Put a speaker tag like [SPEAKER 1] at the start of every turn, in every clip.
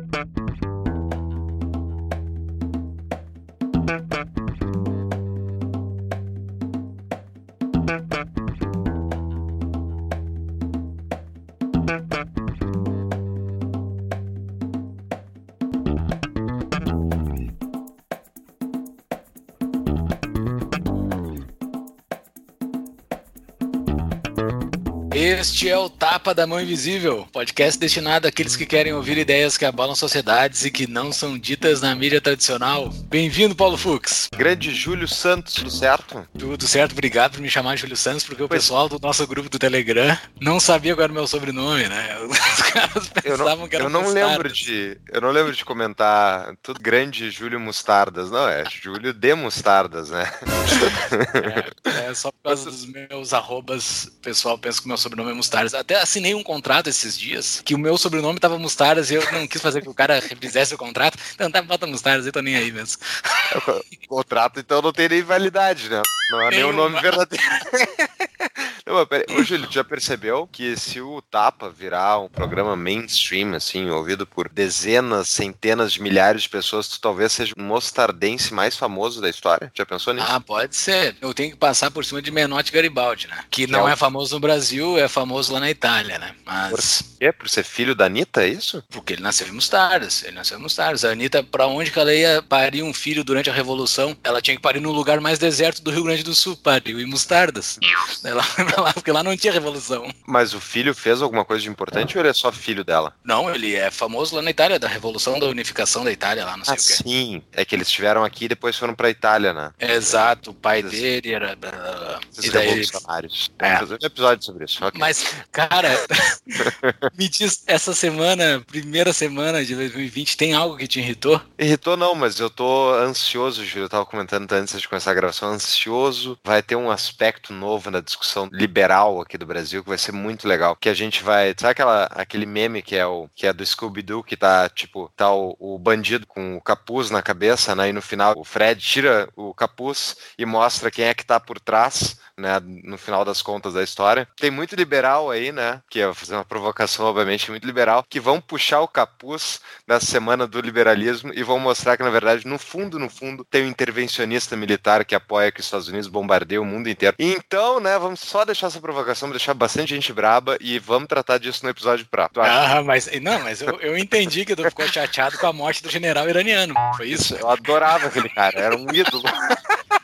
[SPEAKER 1] Música Este é o Tapa da Mão Invisível, podcast destinado àqueles que querem ouvir ideias que abalam sociedades e que não são ditas na mídia tradicional. Bem-vindo, Paulo Fux.
[SPEAKER 2] Grande Júlio Santos, tudo certo?
[SPEAKER 1] Tudo certo, obrigado por me chamar de Júlio Santos, porque o pessoal do nosso grupo do Telegram não sabia qual era o meu sobrenome, né?
[SPEAKER 2] Os caras pensavam não, que era Eu não lembro de. Eu não lembro de comentar tudo grande Júlio Mostardas, não, é Júlio de Mostardas, né?
[SPEAKER 1] É, é só por causa dos meus arrobas, o pessoal pensa que o meu sobrenome sobrenome é Mustaras. Até assinei um contrato esses dias que o meu sobrenome tava Mustaras e eu não quis fazer que o cara fizesse o contrato. Então tá, bota Mustaras, eu tô nem aí mesmo.
[SPEAKER 2] O contrato então não tem nem validade, né? Não é nem o nome verdadeiro. Não, mas peraí. Ô, Júlio, já percebeu que se o Tapa virar um programa mainstream, assim, ouvido por dezenas, centenas de milhares de pessoas, tu talvez seja o mostardense mais famoso da história? Já pensou nisso?
[SPEAKER 1] Ah, pode ser. Eu tenho que passar por cima de Menotti Garibaldi, né? Que não é, é famoso no Brasil, é famoso lá na Itália, né? Mas...
[SPEAKER 2] Por quê? Por ser filho da Anitta, é isso?
[SPEAKER 1] Porque ele nasceu em Mostardas. Ele nasceu em Mostardas. A Anitta, pra onde que ela ia parir um filho durante a Revolução, ela tinha que parir no lugar mais deserto do Rio Grande do Sul, pariu em Mostardas. ela lá, porque lá não tinha revolução.
[SPEAKER 2] Mas o filho fez alguma coisa de importante ou ele é só filho dela?
[SPEAKER 1] Não, ele é famoso lá na Itália, da revolução da unificação da Itália, lá não sei ah, o quê.
[SPEAKER 2] Sim, é que eles estiveram aqui e depois foram pra Itália, né?
[SPEAKER 1] Exato, o pai dele era.
[SPEAKER 2] Esses e daí... revolucionários. É. fazer um episódio sobre isso. Okay.
[SPEAKER 1] Mas, cara, me diz, essa semana, primeira semana de 2020, tem algo que te irritou?
[SPEAKER 2] Irritou não, mas eu tô ansioso, Júlio. Eu tava comentando antes de começar a gravação, ansioso. Vai ter um aspecto novo na discussão liberal aqui do Brasil que vai ser muito legal. Que a gente vai. Sabe aquela, aquele meme que é o que é do Scooby-Doo, que tá, tipo, tá o, o, bandido com o capuz na cabeça, né? E no final o Fred tira o capuz e mostra quem é que tá por trás né, no final das contas da história. Tem muito liberal aí, né, que é fazer uma provocação, obviamente, muito liberal, que vão puxar o capuz da semana do liberalismo e vão mostrar que, na verdade, no fundo, no fundo, tem um intervencionista militar que apoia que os Estados Unidos bombardeiem o mundo inteiro. Então, né, vamos só deixar essa provocação, deixar bastante gente braba e vamos tratar disso no episódio pra.
[SPEAKER 1] Ah, mas não, mas eu, eu entendi que tu ficou chateado com a morte do general iraniano. Foi isso?
[SPEAKER 2] Eu adorava aquele cara, era um ídolo.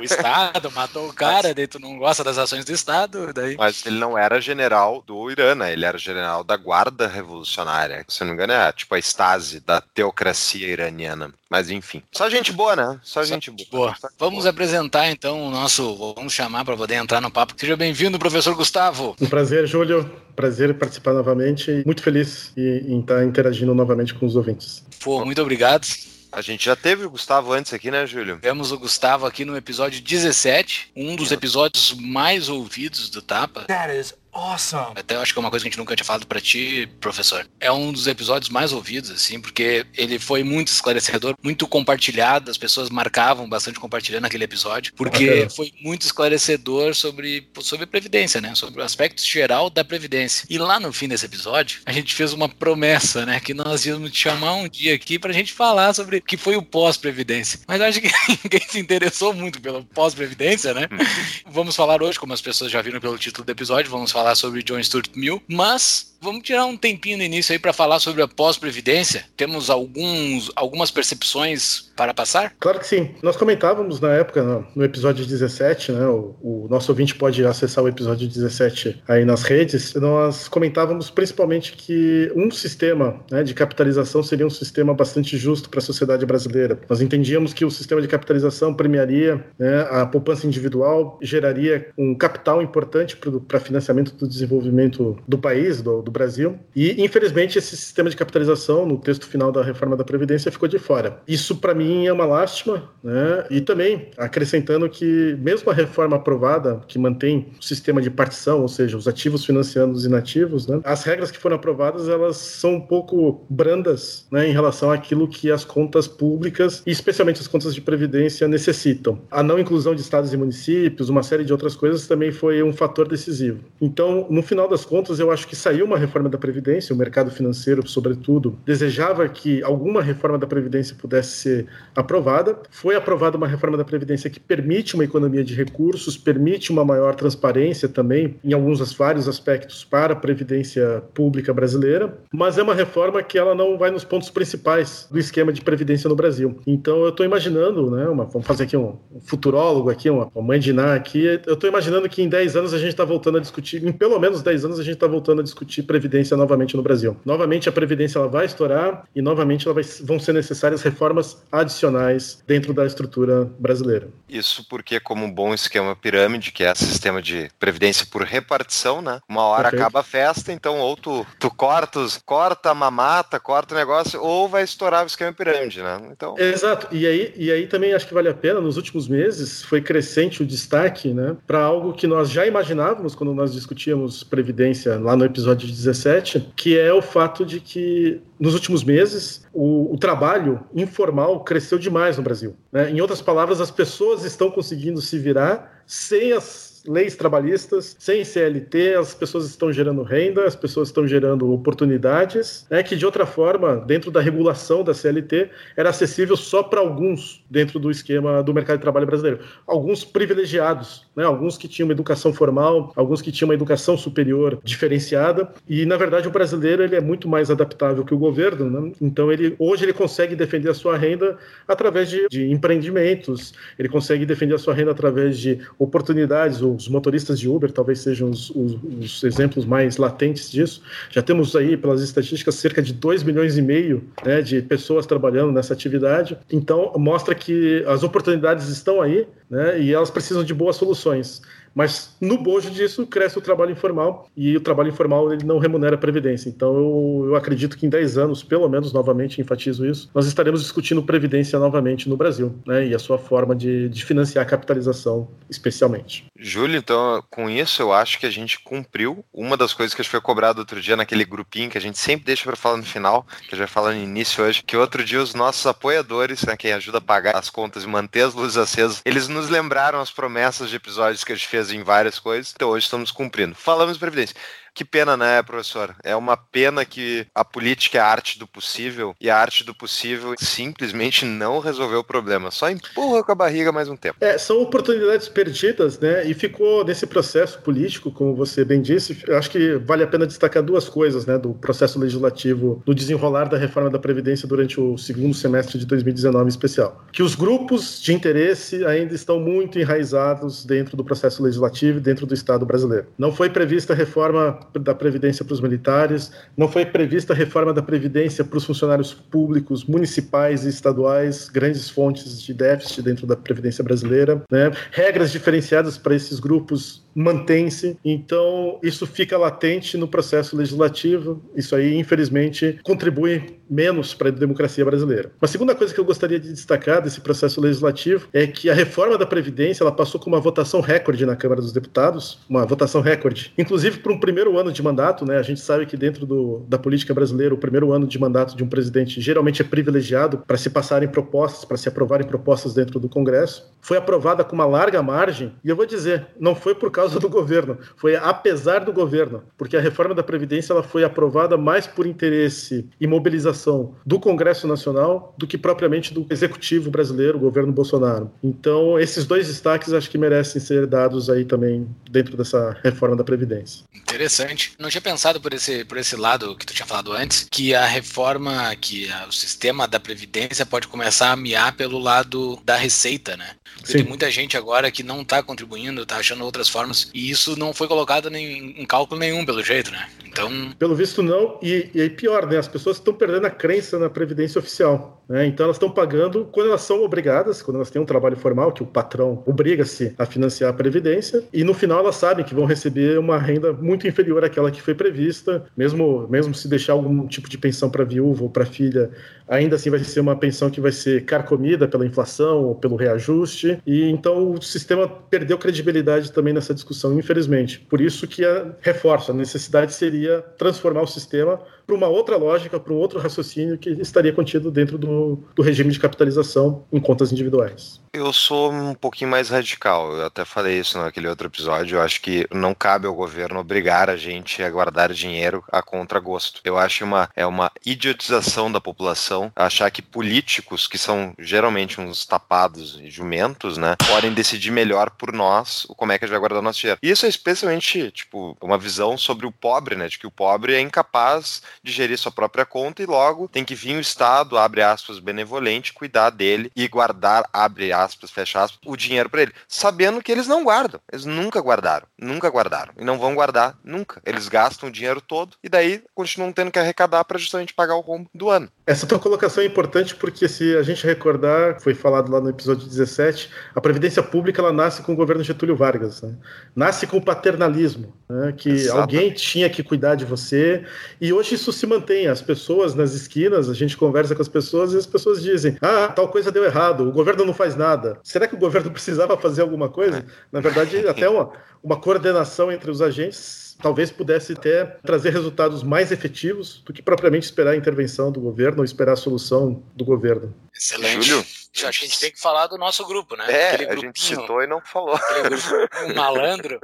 [SPEAKER 1] o Estado matou o cara, daí tu não gosta das ações do Estado, daí...
[SPEAKER 2] Mas ele não era general do Irã, né? Ele era general da Guarda Revolucionária. Se não me engano, é tipo a estase da teocracia iraniana. Mas enfim. Só gente boa, né? Só, Só gente boa. boa.
[SPEAKER 1] Só vamos boa. apresentar então o nosso. Vamos chamar para poder entrar no papo. Seja bem-vindo, professor Gustavo.
[SPEAKER 3] Um prazer, Júlio. Prazer participar novamente. Muito feliz em estar interagindo novamente com os ouvintes.
[SPEAKER 1] Pô, muito obrigado.
[SPEAKER 2] A gente já teve o Gustavo antes aqui, né, Júlio?
[SPEAKER 1] Temos o Gustavo aqui no episódio 17, um dos episódios mais ouvidos do Tapa. That is Awesome. Até eu acho que é uma coisa que a gente nunca tinha falado para ti, professor. É um dos episódios mais ouvidos, assim, porque ele foi muito esclarecedor, muito compartilhado, as pessoas marcavam bastante compartilhando aquele episódio, porque foi muito esclarecedor sobre, sobre previdência, né? Sobre o aspecto geral da previdência. E lá no fim desse episódio, a gente fez uma promessa, né? Que nós íamos te chamar um dia aqui pra gente falar sobre o que foi o pós-previdência. Mas acho que ninguém se interessou muito pelo pós-previdência, né? Hum. vamos falar hoje, como as pessoas já viram pelo título do episódio, vamos falar falar sobre John Stuart Mill, mas Vamos tirar um tempinho no início aí para falar sobre a pós-previdência. Temos alguns, algumas percepções para passar?
[SPEAKER 3] Claro que sim. Nós comentávamos na época, no, episódio 17, né? O, o, nosso ouvinte pode acessar o episódio 17 aí nas redes. Nós comentávamos principalmente que um sistema né, de capitalização seria um sistema bastante justo para a sociedade brasileira. Nós entendíamos que o sistema de capitalização premiaria né, a poupança individual, geraria um capital importante para financiamento do desenvolvimento do país, do, do do Brasil. E, infelizmente, esse sistema de capitalização, no texto final da reforma da Previdência, ficou de fora. Isso, para mim, é uma lástima, né? E também acrescentando que, mesmo a reforma aprovada, que mantém o sistema de partição, ou seja, os ativos financiando os inativos, né? as regras que foram aprovadas elas são um pouco brandas né, em relação àquilo que as contas públicas, e especialmente as contas de Previdência, necessitam. A não inclusão de estados e municípios, uma série de outras coisas também foi um fator decisivo. Então, no final das contas, eu acho que saiu uma reforma da Previdência, o mercado financeiro, sobretudo, desejava que alguma reforma da Previdência pudesse ser aprovada. Foi aprovada uma reforma da Previdência que permite uma economia de recursos, permite uma maior transparência também, em alguns vários aspectos, para a Previdência Pública brasileira, mas é uma reforma que ela não vai nos pontos principais do esquema de Previdência no Brasil. Então, eu estou imaginando, né, uma, vamos fazer aqui um, um futurólogo aqui, uma, uma Ná aqui, eu estou imaginando que em 10 anos a gente está voltando a discutir, em pelo menos 10 anos a gente está voltando a discutir Previdência novamente no Brasil. Novamente a Previdência ela vai estourar e novamente vai, vão ser necessárias reformas adicionais dentro da estrutura brasileira.
[SPEAKER 2] Isso porque, como um bom esquema pirâmide, que é sistema de Previdência por repartição, né? Uma hora Perfeito. acaba a festa, então ou tu, tu cortas, corta a mamata, corta o negócio, ou vai estourar o esquema pirâmide, né? Então...
[SPEAKER 3] Exato. E aí, e aí também acho que vale a pena, nos últimos meses, foi crescente o destaque né, para algo que nós já imaginávamos quando nós discutíamos Previdência lá no episódio 17, que é o fato de que nos últimos meses o, o trabalho informal cresceu demais no Brasil. Né? Em outras palavras, as pessoas estão conseguindo se virar sem as leis trabalhistas, sem CLT, as pessoas estão gerando renda, as pessoas estão gerando oportunidades, né, que de outra forma, dentro da regulação da CLT, era acessível só para alguns dentro do esquema do mercado de trabalho brasileiro. Alguns privilegiados, né, alguns que tinham uma educação formal, alguns que tinham uma educação superior diferenciada, e na verdade o brasileiro ele é muito mais adaptável que o governo, né? então ele hoje ele consegue defender a sua renda através de, de empreendimentos, ele consegue defender a sua renda através de oportunidades os motoristas de Uber talvez sejam os, os, os, exemplos mais latentes disso. Já temos aí, pelas estatísticas, cerca de 2 milhões e meio né, de pessoas trabalhando nessa atividade. Então, mostra que as oportunidades estão aí né, e elas precisam de boas soluções. Mas no bojo disso cresce o trabalho informal e o trabalho informal ele não remunera a previdência. Então eu, eu acredito que em 10 anos, pelo menos novamente enfatizo isso, nós estaremos discutindo previdência novamente no Brasil, né? E a sua forma de, de financiar a capitalização, especialmente.
[SPEAKER 2] Júlio, então com isso eu acho que a gente cumpriu uma das coisas que a gente foi cobrado outro dia naquele grupinho que a gente sempre deixa para falar no final, que vai falar no início hoje, que outro dia os nossos apoiadores, né, quem ajuda a pagar as contas e manter as luzes acesas, eles nos lembraram as promessas de episódios que a gente fez em várias coisas, então hoje estamos cumprindo. Falamos de Previdência. Que pena, né, professor? É uma pena que a política é a arte do possível e a arte do possível simplesmente não resolveu o problema, só empurra com a barriga mais um tempo.
[SPEAKER 3] É, são oportunidades perdidas, né? E ficou nesse processo político, como você bem disse, eu acho que vale a pena destacar duas coisas, né, do processo legislativo no desenrolar da reforma da Previdência durante o segundo semestre de 2019 em especial. Que os grupos de interesse ainda estão muito enraizados dentro do processo legislativo e dentro do Estado brasileiro. Não foi prevista reforma da Previdência para os militares, não foi prevista a reforma da Previdência para os funcionários públicos, municipais e estaduais, grandes fontes de déficit dentro da Previdência brasileira, né? regras diferenciadas para esses grupos mantém-se, então isso fica latente no processo legislativo, isso aí infelizmente contribui menos para a democracia brasileira. Uma segunda coisa que eu gostaria de destacar desse processo legislativo é que a reforma da Previdência ela passou com uma votação recorde na Câmara dos Deputados, uma votação recorde, inclusive para um primeiro ano de mandato, né? A gente sabe que dentro do, da política brasileira, o primeiro ano de mandato de um presidente geralmente é privilegiado para se passarem propostas, para se aprovarem propostas dentro do Congresso. Foi aprovada com uma larga margem, e eu vou dizer, não foi por causa do governo, foi apesar do governo, porque a reforma da Previdência ela foi aprovada mais por interesse e mobilização do Congresso Nacional do que propriamente do executivo brasileiro, o governo Bolsonaro. Então, esses dois destaques acho que merecem ser dados aí também dentro dessa reforma da Previdência.
[SPEAKER 1] Interessante. Não tinha pensado por esse, por esse lado que tu tinha falado antes, que a reforma, que a, o sistema da Previdência pode começar a miar pelo lado da receita, né? Tem muita gente agora que não está contribuindo, está achando outras formas, e isso não foi colocado nem, em cálculo nenhum, pelo jeito, né? Então.
[SPEAKER 3] Pelo visto, não. E, e aí, pior, né? As pessoas estão perdendo a crença na Previdência Oficial. Né? Então, elas estão pagando quando elas são obrigadas, quando elas têm um trabalho formal, que o patrão obriga-se a financiar a Previdência, e no final elas sabem que vão receber uma renda muito inferior àquela que foi prevista, mesmo, mesmo se deixar algum tipo de pensão para viúva ou para filha, ainda assim vai ser uma pensão que vai ser carcomida pela inflação ou pelo reajuste. E então o sistema perdeu credibilidade também nessa discussão, infelizmente. Por isso que a, reforço, a necessidade seria transformar o sistema para uma outra lógica, para um outro raciocínio que estaria contido dentro do, do regime de capitalização em contas individuais.
[SPEAKER 2] Eu sou um pouquinho mais radical. Eu até falei isso naquele outro episódio. Eu acho que não cabe ao governo obrigar a gente a guardar dinheiro a contragosto. Eu acho uma é uma idiotização da população achar que políticos, que são geralmente uns tapados e jumentos, né, podem decidir melhor por nós como é que a gente vai guardar nosso dinheiro. E isso é especialmente, tipo, uma visão sobre o pobre, né, de que o pobre é incapaz de gerir sua própria conta e logo tem que vir o Estado, abre aspas, benevolente, cuidar dele e guardar, abre aspas, fecha aspas, o dinheiro para ele, sabendo que eles não guardam. Eles nunca guardaram, nunca guardaram e não vão guardar nunca. Eles gastam o dinheiro todo e daí continuam tendo que arrecadar para justamente pagar o rombo do ano.
[SPEAKER 3] Essa tua colocação é importante porque se a gente recordar, foi falado lá no episódio 17, a previdência pública ela nasce com o governo Getúlio Vargas, né? nasce com o paternalismo, né? que Exato. alguém tinha que cuidar de você e hoje isso se mantém. As pessoas nas esquinas, a gente conversa com as pessoas e as pessoas dizem: ah, tal coisa deu errado, o governo não faz nada nada. Será que o governo precisava fazer alguma coisa? É. Na verdade, até uma, uma coordenação entre os agentes talvez pudesse até trazer resultados mais efetivos do que propriamente esperar a intervenção do governo ou esperar a solução do governo.
[SPEAKER 1] Excelente. Júlio? A gente tem que falar do nosso grupo, né?
[SPEAKER 2] É, Aquele a gente citou e não falou.
[SPEAKER 1] Grupo malandro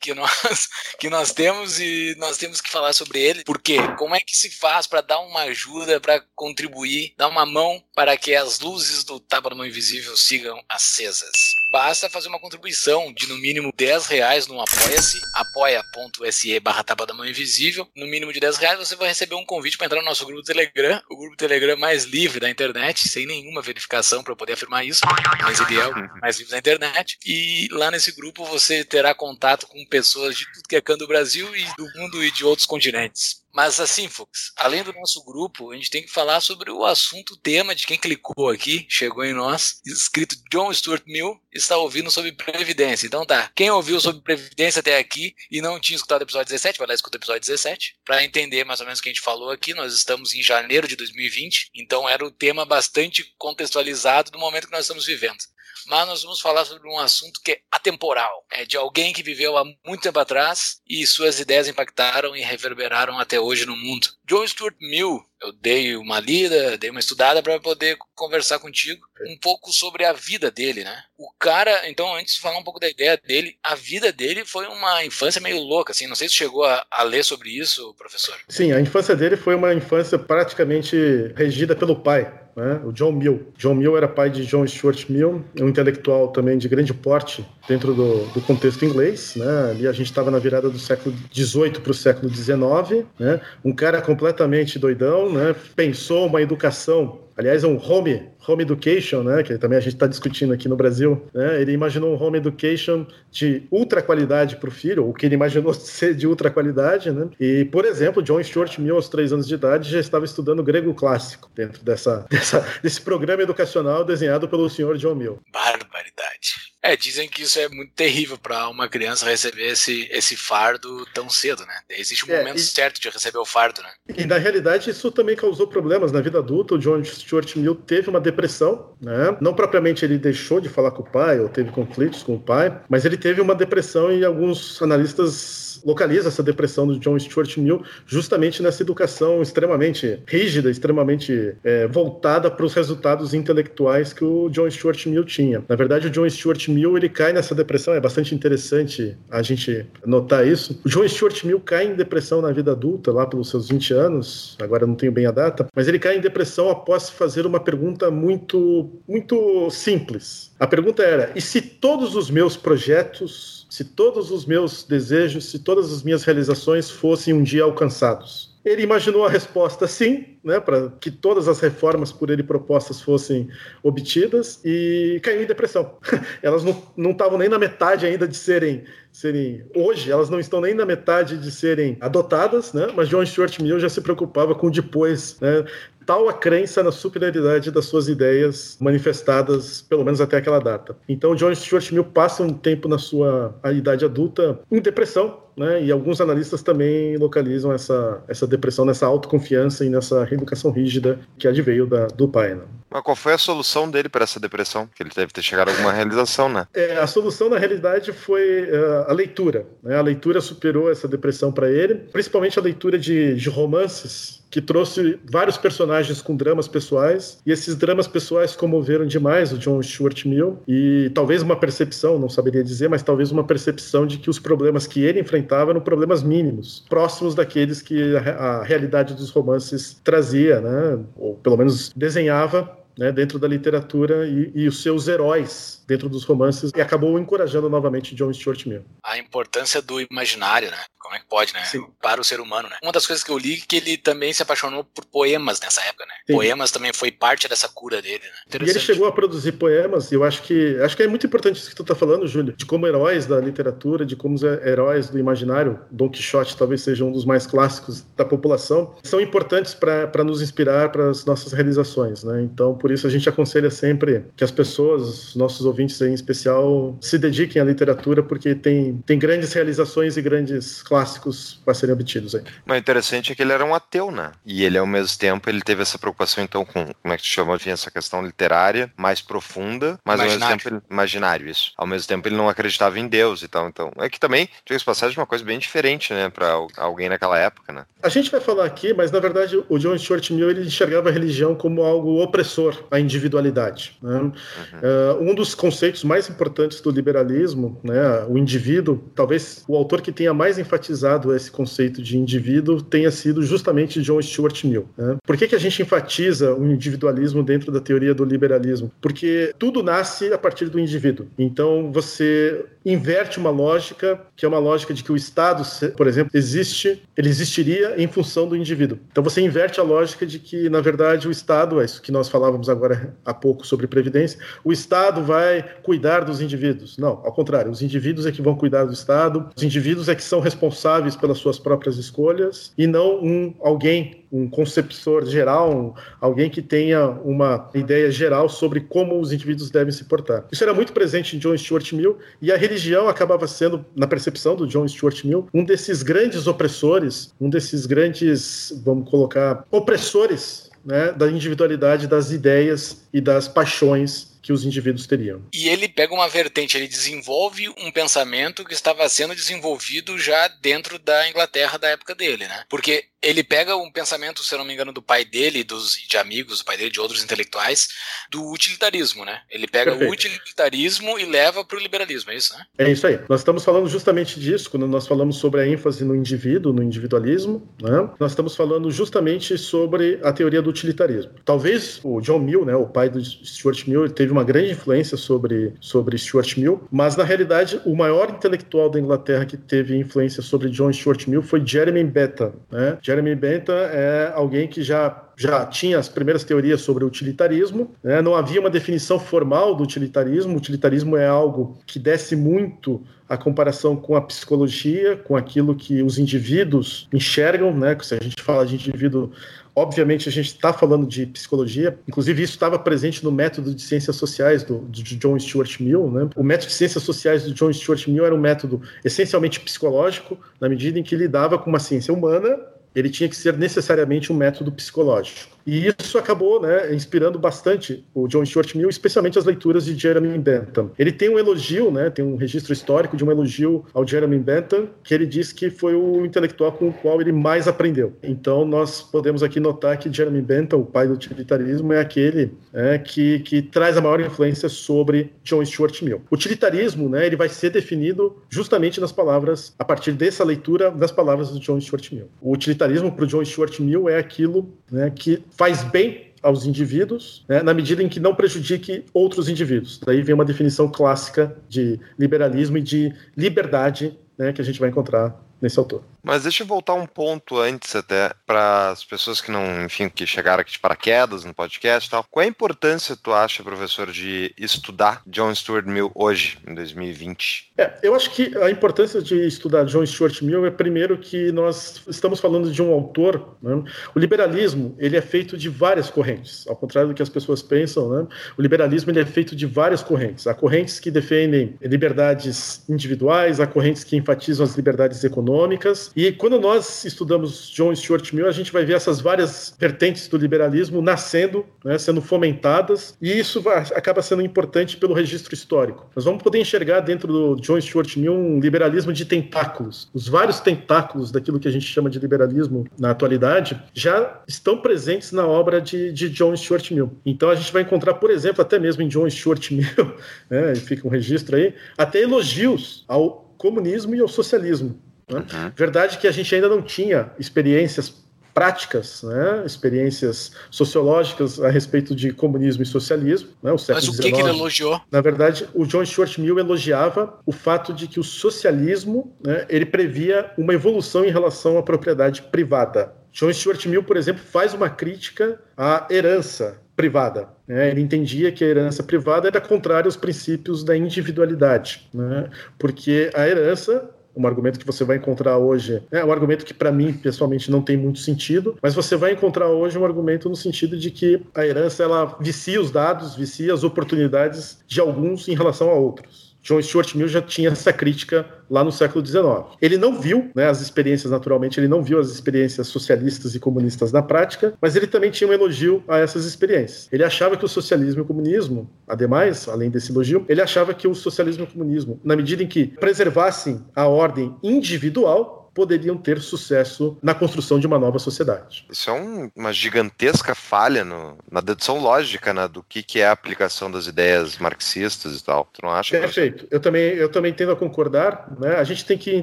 [SPEAKER 1] que nós, que nós temos e nós temos que falar sobre ele. Por quê? Como é que se faz para dar uma ajuda, para contribuir, dar uma mão para que as luzes do do Mão Invisível sigam acesas? Basta fazer uma contribuição de no mínimo 10 reais no Apoia-se, apoia.se barra da Mão Invisível. No mínimo de 10 reais você vai receber um convite para entrar no nosso grupo Telegram, o grupo Telegram mais livre da internet, sem nenhuma verificação para eu poder afirmar isso, mas ele é o mais livre da internet. E lá nesse grupo você terá contato com pessoas de tudo que é canto do Brasil e do mundo e de outros continentes. Mas assim, Fux, além do nosso grupo, a gente tem que falar sobre o assunto, o tema de quem clicou aqui, chegou em nós, escrito John Stuart Mill, está ouvindo sobre Previdência. Então tá, quem ouviu sobre Previdência até aqui e não tinha escutado o episódio 17, vai lá escutar o episódio 17, para entender mais ou menos o que a gente falou aqui. Nós estamos em janeiro de 2020, então era o tema bastante contextualizado do momento que nós estamos vivendo mas nós vamos falar sobre um assunto que é atemporal, é de alguém que viveu há muito tempo atrás e suas ideias impactaram e reverberaram até hoje no mundo. John Stuart Mill, eu dei uma lida, dei uma estudada para poder conversar contigo um pouco sobre a vida dele, né? O cara, então, antes de falar um pouco da ideia dele, a vida dele foi uma infância meio louca, assim. Não sei se chegou a, a ler sobre isso, professor.
[SPEAKER 3] Sim, a infância dele foi uma infância praticamente regida pelo pai né? o John Mill. John Mill era pai de John Stuart Mill, um intelectual também de grande porte dentro do, do contexto inglês. Né? Ali a gente estava na virada do século XVIII para o século XIX. Né? Um cara completamente doidão, né? pensou uma educação Aliás, um home, home education, né, que também a gente está discutindo aqui no Brasil, né, ele imaginou um home education de ultra qualidade para o filho, ou que ele imaginou ser de ultra qualidade, né, e, por exemplo, John Stuart Mill, aos três anos de idade, já estava estudando grego clássico dentro dessa, dessa desse programa educacional desenhado pelo senhor John Mill.
[SPEAKER 1] Barbaridade. É, dizem que isso é muito terrível para uma criança receber esse, esse fardo tão cedo, né? Existe um é, momento e, certo de receber o fardo, né?
[SPEAKER 3] E na realidade isso também causou problemas na vida adulta. O John Stuart Mill teve uma depressão, né? Não propriamente ele deixou de falar com o pai ou teve conflitos com o pai, mas ele teve uma depressão e alguns analistas localiza essa depressão do John Stuart Mill justamente nessa educação extremamente rígida, extremamente é, voltada para os resultados intelectuais que o John Stuart Mill tinha. Na verdade, o John Stuart Mill ele cai nessa depressão, é bastante interessante a gente notar isso. O John Stuart Mill cai em depressão na vida adulta, lá pelos seus 20 anos, agora não tenho bem a data, mas ele cai em depressão após fazer uma pergunta muito, muito simples. A pergunta era: e se todos os meus projetos se todos os meus desejos, se todas as minhas realizações fossem um dia alcançados? Ele imaginou a resposta sim, né, para que todas as reformas por ele propostas fossem obtidas e caiu em depressão. Elas não estavam nem na metade ainda de serem, serem. Hoje, elas não estão nem na metade de serem adotadas, né, mas John Stuart Mill já se preocupava com depois. Né, tal a crença na superioridade das suas ideias manifestadas, pelo menos até aquela data. Então, John Stuart Mill passa um tempo na sua idade adulta em depressão, né? E alguns analistas também localizam essa, essa depressão nessa autoconfiança e nessa reeducação rígida que adveio da, do pai. Né?
[SPEAKER 2] Mas qual foi a solução dele para essa depressão? Que ele deve ter chegado a alguma realização, né?
[SPEAKER 3] É, a solução, na realidade, foi uh, a leitura. Né? A leitura superou essa depressão para ele, principalmente a leitura de, de romances que trouxe vários personagens com dramas pessoais, e esses dramas pessoais comoveram demais o John Stuart Mill, e talvez uma percepção, não saberia dizer, mas talvez uma percepção de que os problemas que ele enfrentava eram problemas mínimos, próximos daqueles que a, a realidade dos romances trazia, né? ou pelo menos desenhava né, dentro da literatura e, e, os seus heróis dentro dos romances e acabou encorajando novamente John Stuart Mill.
[SPEAKER 1] A importância do imaginário, né? Como é que pode, né? Sim. Para o ser humano, né? Uma das coisas que eu li é que ele também se apaixonou por poemas nessa época, né? Sim. Poemas também foi parte dessa cura dele, né?
[SPEAKER 3] E ele chegou a produzir poemas, e eu acho que acho que é muito importante isso que tu está falando, Júlio, de como heróis da literatura, de como os heróis do imaginário, Don Quixote talvez seja um dos mais clássicos da população, são importantes para nos inspirar para as nossas realizações, né? Então, por isso a gente aconselha sempre que as pessoas, nossos ouvintes em especial, se dediquem à literatura, porque tem, tem grandes realizações e grandes clássicos para serem obtidos aí.
[SPEAKER 2] Mas interessante é que ele era um ateu, né? E ele, ao mesmo tempo, ele teve essa preocupação, então, com, como é que tu chama, enfim, essa questão literária mais profunda, mas imaginário. ao mesmo tempo, ele, imaginário, isso. Ao mesmo tempo, ele não acreditava em Deus e tal. Então, é que também, diga passagem, uma coisa bem diferente, né, para alguém naquela época, né?
[SPEAKER 3] A gente vai falar aqui, mas na verdade, o John Stuart Mill, ele enxergava a religião como algo opressor à individualidade. Né? Uhum. Uh, um dos conceitos mais importantes do liberalismo, né, o indivíduo, talvez o autor que tenha mais enfatizado esse conceito de indivíduo tenha sido justamente John Stuart Mill. Né? Por que, que a gente enfatiza o individualismo dentro da teoria do liberalismo? Porque tudo nasce a partir do indivíduo. Então você inverte uma lógica que é uma lógica de que o Estado, por exemplo, existe, ele existiria em função do indivíduo. Então você inverte a lógica de que, na verdade, o Estado, é isso que nós falávamos agora há pouco sobre previdência, o Estado vai cuidar dos indivíduos. Não, ao contrário, os indivíduos é que vão cuidar do Estado, os indivíduos é que são responsáveis pelas suas próprias escolhas e não um alguém um conceptor geral, um, alguém que tenha uma ideia geral sobre como os indivíduos devem se portar. Isso era muito presente em John Stuart Mill e a religião acabava sendo, na percepção do John Stuart Mill, um desses grandes opressores, um desses grandes, vamos colocar, opressores né, da individualidade, das ideias e das paixões que os indivíduos teriam.
[SPEAKER 1] E ele pega uma vertente, ele desenvolve um pensamento que estava sendo desenvolvido já dentro da Inglaterra da época dele, né? Porque ele pega um pensamento, se eu não me engano, do pai dele, dos, de amigos, do pai dele, de outros intelectuais, do utilitarismo, né? Ele pega Perfeito. o utilitarismo e leva para o liberalismo, é isso, né?
[SPEAKER 3] É isso aí. Nós estamos falando justamente disso, quando nós falamos sobre a ênfase no indivíduo, no individualismo, né? Nós estamos falando justamente sobre a teoria do utilitarismo. Talvez o John Mill, né, o pai do Stuart Mill, teve uma grande influência sobre, sobre Stuart Mill, mas na realidade o maior intelectual da Inglaterra que teve influência sobre John Stuart Mill foi Jeremy Bentham, né? Jeremy Bentham é alguém que já já tinha as primeiras teorias sobre o utilitarismo, né? não havia uma definição formal do utilitarismo. O utilitarismo é algo que desce muito a comparação com a psicologia, com aquilo que os indivíduos enxergam, né? Se a gente fala de indivíduo Obviamente, a gente está falando de psicologia, inclusive isso estava presente no método de ciências sociais do, de John Stuart Mill. Né? O método de ciências sociais do John Stuart Mill era um método essencialmente psicológico, na medida em que lidava com uma ciência humana, ele tinha que ser necessariamente um método psicológico. E isso acabou né, inspirando bastante o John Stuart Mill, especialmente as leituras de Jeremy Bentham. Ele tem um elogio, né, tem um registro histórico de um elogio ao Jeremy Bentham, que ele diz que foi o intelectual com o qual ele mais aprendeu. Então nós podemos aqui notar que Jeremy Bentham, o pai do utilitarismo, é aquele é, que, que traz a maior influência sobre John Stuart Mill. O utilitarismo né, ele vai ser definido justamente nas palavras, a partir dessa leitura das palavras do John Stuart Mill. O utilitarismo para o John Stuart Mill é aquilo né, que faz bem aos indivíduos, né, na medida em que não prejudique outros indivíduos. Daí vem uma definição clássica de liberalismo e de liberdade né, que a gente vai encontrar nesse autor.
[SPEAKER 2] Mas deixa eu voltar um ponto antes até para as pessoas que não, enfim, que chegaram aqui de paraquedas no podcast tal. Qual é a importância tu acha, professor, de estudar John Stuart Mill hoje, em 2020?
[SPEAKER 3] É, eu acho que a importância de estudar John Stuart Mill é primeiro que nós estamos falando de um autor. Né? O liberalismo ele é feito de várias correntes, ao contrário do que as pessoas pensam. Né? O liberalismo ele é feito de várias correntes. Há correntes que defendem liberdades individuais, há correntes que enfatizam as liberdades econômicas E quando nós estudamos John Stuart Mill, a gente vai ver essas várias vertentes do liberalismo nascendo, né, sendo fomentadas, e isso vai, acaba sendo importante pelo registro histórico. Nós vamos poder enxergar dentro do John Stuart Mill um liberalismo de tentáculos. Os vários tentáculos daquilo que a gente chama de liberalismo na atualidade já estão presentes na obra de, de John Stuart Mill. Então a gente vai encontrar, por exemplo, até mesmo em John Stuart Mill, né, fica um registro aí, até elogios ao comunismo e ao socialismo. Né? Uhum. Verdade que a gente ainda não tinha experiências práticas, né, experiências sociológicas a respeito de comunismo e socialismo. Né, o
[SPEAKER 1] Mas o que, que, ele elogiou?
[SPEAKER 3] Na verdade, o John Stuart Mill elogiava o fato de que o socialismo né, ele previa uma evolução em relação à propriedade privada. John Stuart Mill, por exemplo, faz uma crítica à herança privada. Né? Ele entendia que a herança privada era contrária aos princípios da individualidade, né? porque a herança um argumento que você vai encontrar hoje. É um argumento que, para mim, pessoalmente, não tem muito sentido, mas você vai encontrar hoje um argumento no sentido de que a herança ela vicia os dados, vicia as oportunidades de alguns em relação a outros. John Stuart Mill já tinha essa crítica lá no século XIX. Ele não viu né, as experiências, naturalmente, ele não viu as experiências socialistas e comunistas na prática, mas ele também tinha um elogio a essas experiências. Ele achava que o socialismo e o comunismo, ademais, além desse elogio, ele achava que o socialismo e o comunismo, na medida em que preservassem a ordem individual, poderiam ter sucesso na construção de uma nova sociedade.
[SPEAKER 2] Isso é um, uma gigantesca falha no, na dedução lógica né, do que, que é a aplicação das ideias marxistas e tal. Tu não acha?
[SPEAKER 3] Perfeito. Eu também, eu também tendo a concordar. Né? A gente tem que,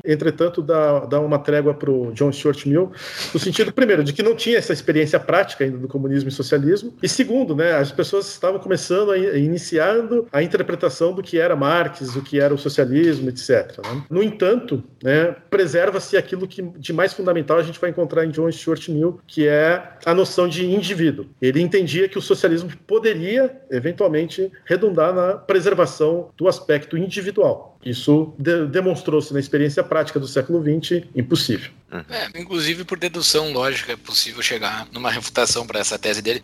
[SPEAKER 3] entretanto, dar, dar uma trégua para o John Stuart Mill, no sentido, primeiro, de que não tinha essa experiência prática ainda do comunismo e socialismo, e segundo, né, as pessoas estavam começando a iniciando a interpretação do que era Marx, do que era o socialismo, etc. Né? No entanto, né, preserva-se a aquilo que de mais fundamental a gente vai encontrar em John Stuart Mill, que é a noção de indivíduo. Ele entendia que o socialismo poderia, eventualmente, redundar na preservação do aspecto individual. Isso de demonstrou-se na experiência prática do século XX impossível.
[SPEAKER 1] É, inclusive, por dedução lógica, é possível chegar numa refutação para essa tese dele.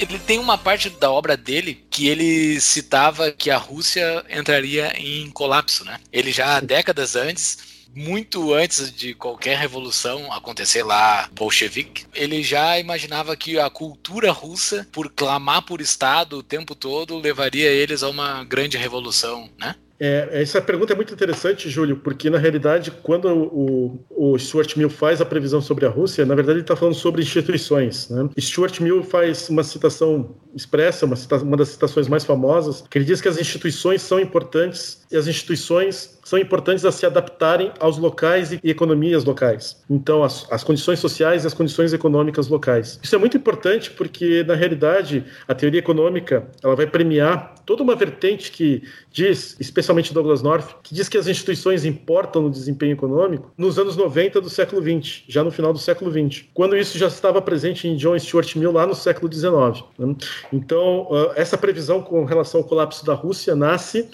[SPEAKER 1] Ele tem uma parte da obra dele que ele citava que a Rússia entraria em colapso, né? Ele já décadas antes muito antes de qualquer revolução acontecer lá, bolchevique, ele já imaginava que a cultura russa, por clamar por Estado o tempo todo, levaria eles a uma grande revolução, né?
[SPEAKER 3] É, essa pergunta é muito interessante, Júlio, porque na realidade, quando o, o Stuart Mill faz a previsão sobre a Rússia, na verdade ele está falando sobre instituições. Né? Stuart Mill faz uma citação expressa, uma, cita uma das citações mais famosas, que ele diz que as instituições são importantes e as instituições são importantes a se adaptarem aos locais e economias locais. Então, as, as condições sociais e as condições econômicas locais. Isso é muito importante porque, na realidade, a teoria econômica ela vai premiar toda uma vertente que diz, especialmente Douglas North, que diz que as instituições importam no desempenho econômico nos anos 90 do século 20, já no final do século 20, quando isso já estava presente em John Stuart Mill lá no século 19. Né? Então, essa previsão com relação ao colapso da Rússia nasce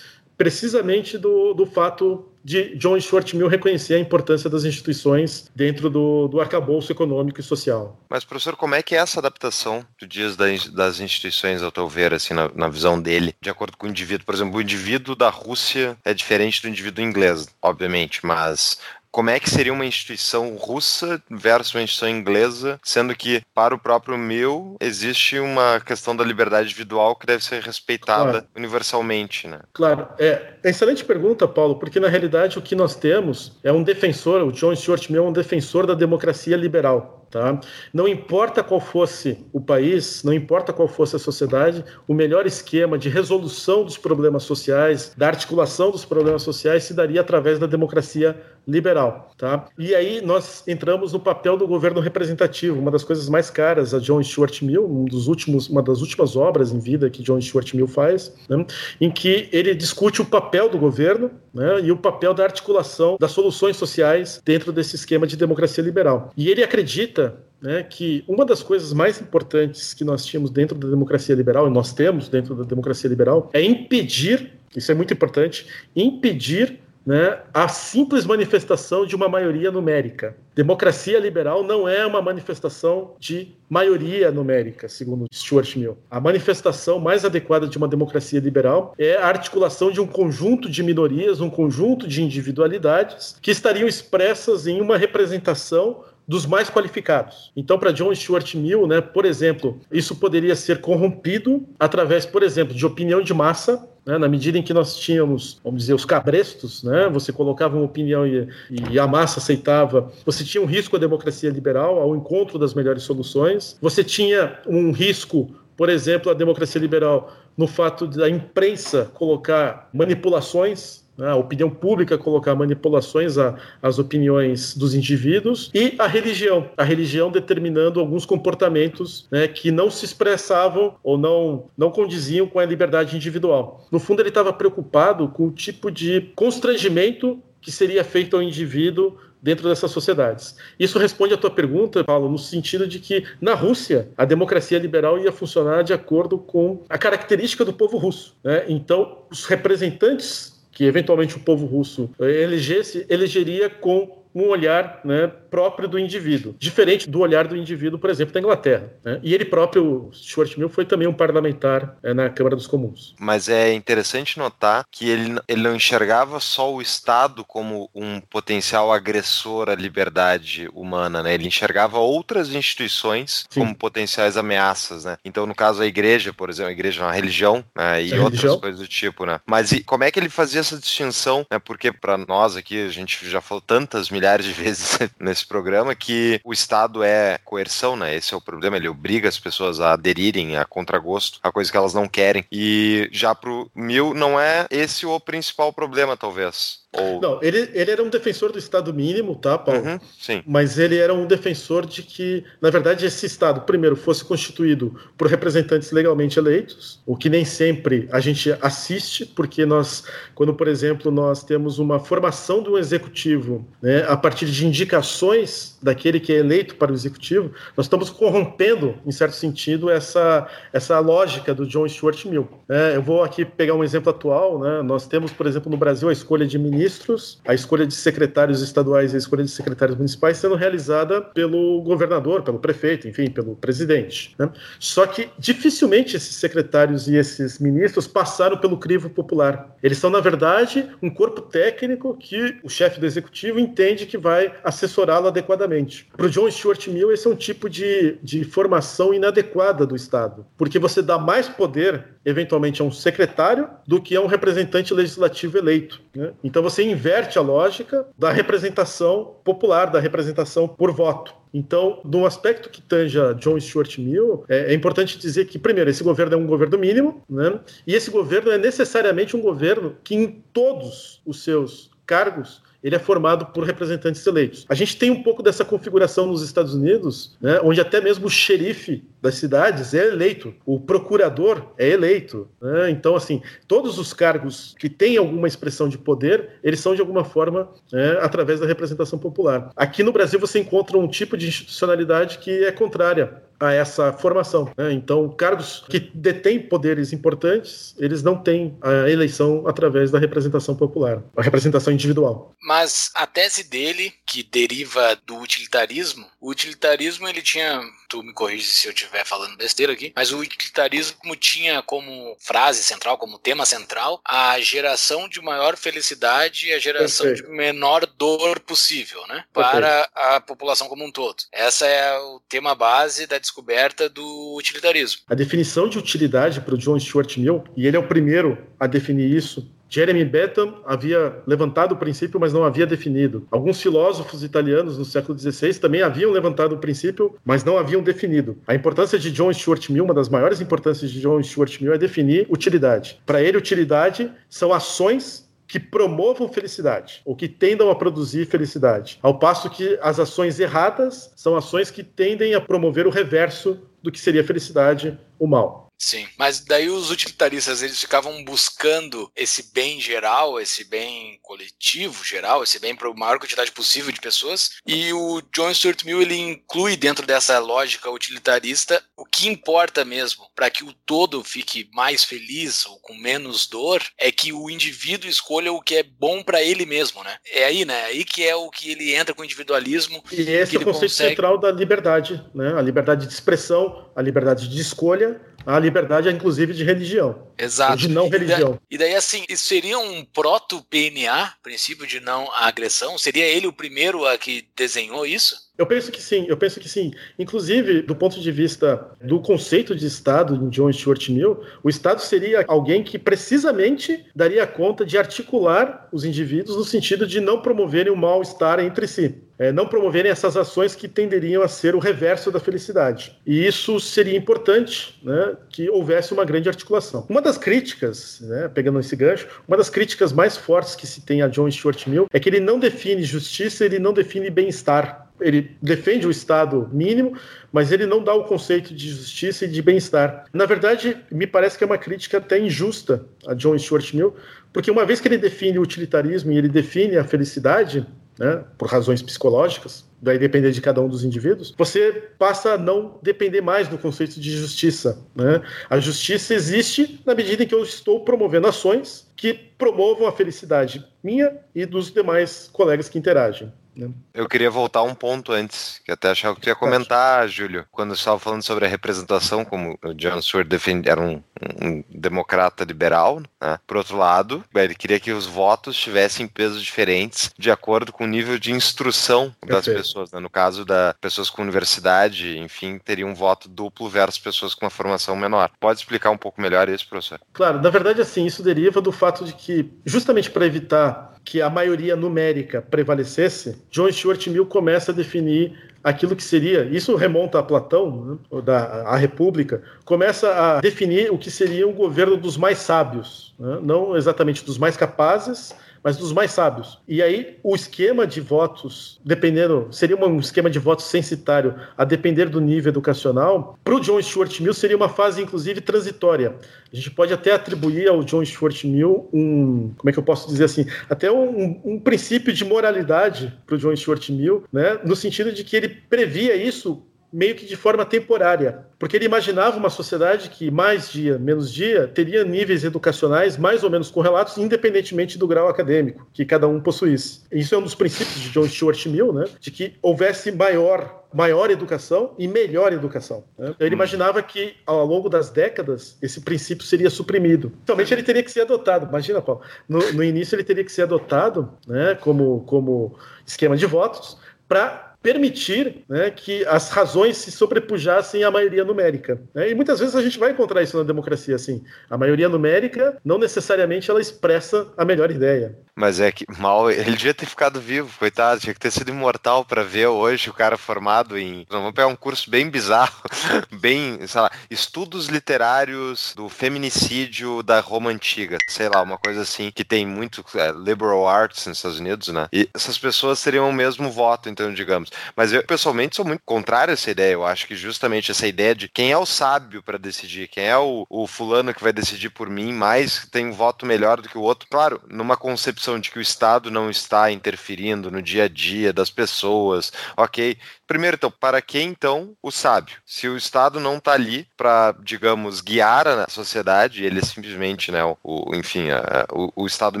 [SPEAKER 3] precisamente do, do fato de John Stuart Mill reconhecer a importância das instituições dentro do, do arcabouço econômico e social.
[SPEAKER 2] Mas, professor, como é que é essa adaptação, tu diz, das instituições, ao teu ver, assim, na, na visão dele, de acordo com o indivíduo? Por exemplo, o indivíduo da Rússia é diferente do indivíduo inglês, obviamente, mas como é que seria uma instituição russa versus uma instituição inglesa, sendo que para o próprio meu existe uma questão da liberdade individual que deve ser respeitada claro. universalmente, né?
[SPEAKER 3] Claro, é, é excelente pergunta, Paulo, porque na realidade o que nós temos é um defensor, o John Stuart Mill é um defensor da democracia liberal. Tá? Não importa qual fosse o país, não importa qual fosse a sociedade, o melhor esquema de resolução dos problemas sociais, da articulação dos problemas sociais, se daria através da democracia liberal. Tá? E aí nós entramos no papel do governo representativo, uma das coisas mais caras a John Stuart Mill, um dos últimos, uma das últimas obras em vida que John Stuart Mill faz, né? em que ele discute o papel do governo né? e o papel da articulação das soluções sociais dentro desse esquema de democracia liberal. E ele acredita acredita né, que uma das coisas mais importantes que nós tínhamos dentro da democracia liberal, e nós temos dentro da democracia liberal, é impedir, isso é muito importante, impedir né, a simples manifestação de uma maioria numérica. Democracia liberal não é uma manifestação de maioria numérica, segundo Stuart Mill. A manifestação mais adequada de uma democracia liberal é a articulação de um conjunto de minorias, um conjunto de individualidades que estariam expressas em uma representação dos mais qualificados. Então, para John Stuart Mill, né, por exemplo, isso poderia ser corrompido através, por exemplo, de opinião de massa, né, na medida em que nós tínhamos, vamos dizer, os cabrestos, né, você colocava uma opinião e, e, a massa aceitava, você tinha um risco à democracia liberal, ao encontro das melhores soluções, você tinha um risco, por exemplo, à democracia liberal no fato da imprensa colocar manipulações a opinião pública colocar manipulações às opiniões dos indivíduos e a religião, a religião determinando alguns comportamentos né, que não se expressavam ou não, não condiziam com a liberdade individual. No fundo, ele estava preocupado com o tipo de constrangimento que seria feito ao indivíduo dentro dessas sociedades. Isso responde à tua pergunta, Paulo, no sentido de que na Rússia a democracia liberal ia funcionar de acordo com a característica do povo russo. Né? Então, os representantes que eventualmente o povo russo elegesse, elegeria com um olhar né, próprio do indivíduo, diferente do olhar do indivíduo, por exemplo, da Inglaterra. Né? E ele próprio, Stuart Mill, foi também um parlamentar é, na Câmara dos Comuns.
[SPEAKER 2] Mas é interessante notar que ele, ele não enxergava só o Estado como um potencial agressor à liberdade humana, né? ele enxergava outras instituições Sim. como potenciais ameaças. Né? Então, no caso, a igreja, por exemplo, a igreja é uma religião né? e a outras religião. coisas do tipo. Né? Mas e, como é que ele fazia essa distinção? Né? Porque para nós aqui, a gente já falou tantas milhares de vezes nesse programa que o Estado é coerção, né? Esse é o problema, ele obriga as pessoas a aderirem a contragosto a coisa que elas não querem. E já pro Mil não é esse o principal problema, talvez.
[SPEAKER 3] Ou... Não, ele, ele era um defensor do Estado mínimo, tá, Paulo?
[SPEAKER 2] Uhum, sim.
[SPEAKER 3] Mas ele era um defensor de que, na verdade, esse Estado, primeiro, fosse constituído por representantes legalmente eleitos, o que nem sempre a gente assiste, porque nós, quando, por exemplo, nós temos uma formação do executivo né, a partir de indicações daquele que é eleito para o executivo, nós estamos corrompendo, em certo sentido, essa, essa lógica do John Stuart Mill. É, eu vou aqui pegar um exemplo atual, né? nós temos, por exemplo, no Brasil a escolha de ministros ministros, a escolha de secretários estaduais e a escolha de secretários municipais sendo realizada pelo governador, pelo prefeito, enfim, pelo presidente. Né? Só que dificilmente esses secretários e esses ministros passaram pelo crivo popular. Eles são, na verdade, um corpo técnico que o chefe do executivo entende que vai assessorá-lo adequadamente. Para o John Stuart Mill, esse é um tipo de, de formação inadequada do Estado, porque você dá mais poder, eventualmente, a um secretário do que a um representante legislativo eleito. Né? Então você inverte a lógica da representação popular, da representação por voto. Então, no aspecto que tanja John Stuart Mill, é, é, importante dizer que, primeiro, esse governo é um governo mínimo, né? e esse governo é necessariamente um governo que, em todos os seus cargos, ele é formado por representantes eleitos. A gente tem um pouco dessa configuração nos Estados Unidos, né, onde até mesmo o xerife das cidades é eleito, o procurador é eleito. Né? Então, assim, todos os cargos que têm alguma expressão de poder, eles são de alguma forma né, através da representação popular. Aqui no Brasil você encontra um tipo de institucionalidade que é contrária a essa formação. Né? Então, cargos que detêm poderes importantes, eles não têm a eleição através da representação popular, a representação individual.
[SPEAKER 1] Mas a tese dele, que deriva do utilitarismo, o utilitarismo ele tinha, tu me corrige se eu estiver falando besteira aqui, mas o utilitarismo tinha como frase central, como tema central, a geração de maior felicidade e a geração Perfeito. de menor dor possível, né? Para a população como um todo. Essa é o tema base da descoberta do utilitarismo.
[SPEAKER 3] A definição de utilidade para o John Stuart Mill, e ele é o primeiro a definir isso, Jeremy Bentham havia levantado o princípio, mas não havia definido. Alguns filósofos italianos no século XVI também haviam levantado o princípio, mas não haviam definido. A importância de John Stuart Mill, uma das maiores importâncias de John Stuart Mill, é definir utilidade. Para ele, utilidade são ações que promovam felicidade ou que tendam a produzir felicidade, ao passo que as ações erradas são ações que tendem a promover o reverso do que seria felicidade, o mal.
[SPEAKER 1] Sim, mas daí os utilitaristas eles ficavam buscando esse bem geral, esse bem coletivo geral, esse bem para a maior quantidade possível de pessoas. E o John Stuart Mill ele inclui dentro dessa lógica utilitarista o que importa mesmo para que o todo fique mais feliz ou com menos dor é que o indivíduo escolha o que é bom para ele mesmo, né? É aí, né? É aí que é o que ele entra com o individualismo.
[SPEAKER 3] E esse é o conceito consegue... central da liberdade, né? A liberdade de expressão, a liberdade de escolha a liberdade, inclusive, de religião.
[SPEAKER 1] Exato.
[SPEAKER 3] De não religião.
[SPEAKER 1] E daí, assim, isso seria um proto-PNA, princípio de não agressão? Seria ele o primeiro a que desenhou isso?
[SPEAKER 3] Eu penso que sim, eu penso que sim. Inclusive, do ponto de vista do conceito de Estado de John Stuart Mill, o Estado seria alguém que precisamente daria conta de articular os indivíduos no sentido de não promoverem o mal-estar entre si é, não promoverem essas ações que tenderiam a ser o reverso da felicidade. E isso seria importante né, que houvesse uma grande articulação. Uma das críticas, né, pegando esse gancho, uma das críticas mais fortes que se tem a John Stuart Mill é que ele não define justiça, ele não define bem-estar. Ele defende o Estado mínimo, mas ele não dá o conceito de justiça e de bem-estar. Na verdade, me parece que é uma crítica até injusta a John Stuart Mill, porque uma vez que ele define o utilitarismo e ele define a felicidade, né, por razões psicológicas, vai depender de cada um dos indivíduos, você passa a não depender mais do conceito de justiça. Né? A justiça existe na medida em que eu estou promovendo ações que promovam a felicidade minha e dos demais colegas que interagem. Né?
[SPEAKER 2] Eu queria voltar um ponto antes, que até achava que tu ia comentar, Júlio, quando estava falando sobre a representação, como o John Stewart defende, era um, um democrata liberal, né? Por outro lado, ele queria que os votos tivessem pesos diferentes de acordo com o nível de instrução das Perfeito. pessoas. Né? No caso da pessoas com universidade, enfim, teria um voto duplo versus pessoas com uma formação menor. Pode explicar um pouco melhor isso, professor?
[SPEAKER 3] Claro, na verdade, assim, isso deriva do fato de que, justamente para evitar que a maioria numérica prevalecesse, John Stuart Mill começa a definir aquilo que seria, isso remonta a Platão, né, da a República, começa a definir o que seria um governo dos mais sábios, né, não exatamente dos mais capazes, mas dos mais sábios. E aí o esquema de votos, dependendo, seria um esquema de votos censitário, a depender do nível educacional, para o John Stuart Mill seria uma fase, inclusive, transitória. A gente pode até atribuir ao John Stuart Mill um, como é que eu posso dizer assim, até um, um princípio de moralidade para o John Stuart Mill, né, no sentido de que ele previa isso meio que de forma temporária, porque ele imaginava uma sociedade que mais dia, menos dia, teria níveis educacionais mais ou menos correlatos, independentemente do grau acadêmico que cada um possuísse. Isso é um dos princípios de John Stuart Mill, né, de que houvesse maior maior educação e melhor educação. Né? Ele hum. imaginava que ao longo das décadas esse princípio seria suprimido. Somente ele teria que ser adotado. Imagina, Paulo. No, no início ele teria que ser adotado, né, como como esquema de votos para permitir né, que as razões se sobrepujassem à maioria numérica. Né? E muitas vezes a gente vai encontrar isso na democracia, assim. A maioria numérica não necessariamente ela expressa a melhor ideia.
[SPEAKER 2] Mas é que mal, ele devia ter ficado vivo, coitado, tinha que ter sido imortal para ver hoje o cara formado em. Vamos pegar um curso bem bizarro, bem, sei lá, estudos literários do feminicídio da Roma Antiga, sei lá, uma coisa assim, que tem muito é, liberal arts nos Estados Unidos, né? E essas pessoas teriam o mesmo voto, então, digamos. Mas eu, pessoalmente, sou muito contrário a essa ideia. Eu acho que justamente essa ideia de quem é o sábio para decidir, quem é o, o fulano que vai decidir por mim, mais tem um voto melhor do que o outro. Claro, numa concepção de que o Estado não está interferindo no dia a dia das pessoas, ok? Primeiro, então, para que então o sábio? Se o Estado não está ali para, digamos, guiar a sociedade, ele é simplesmente, né, o, enfim, a, o, o, Estado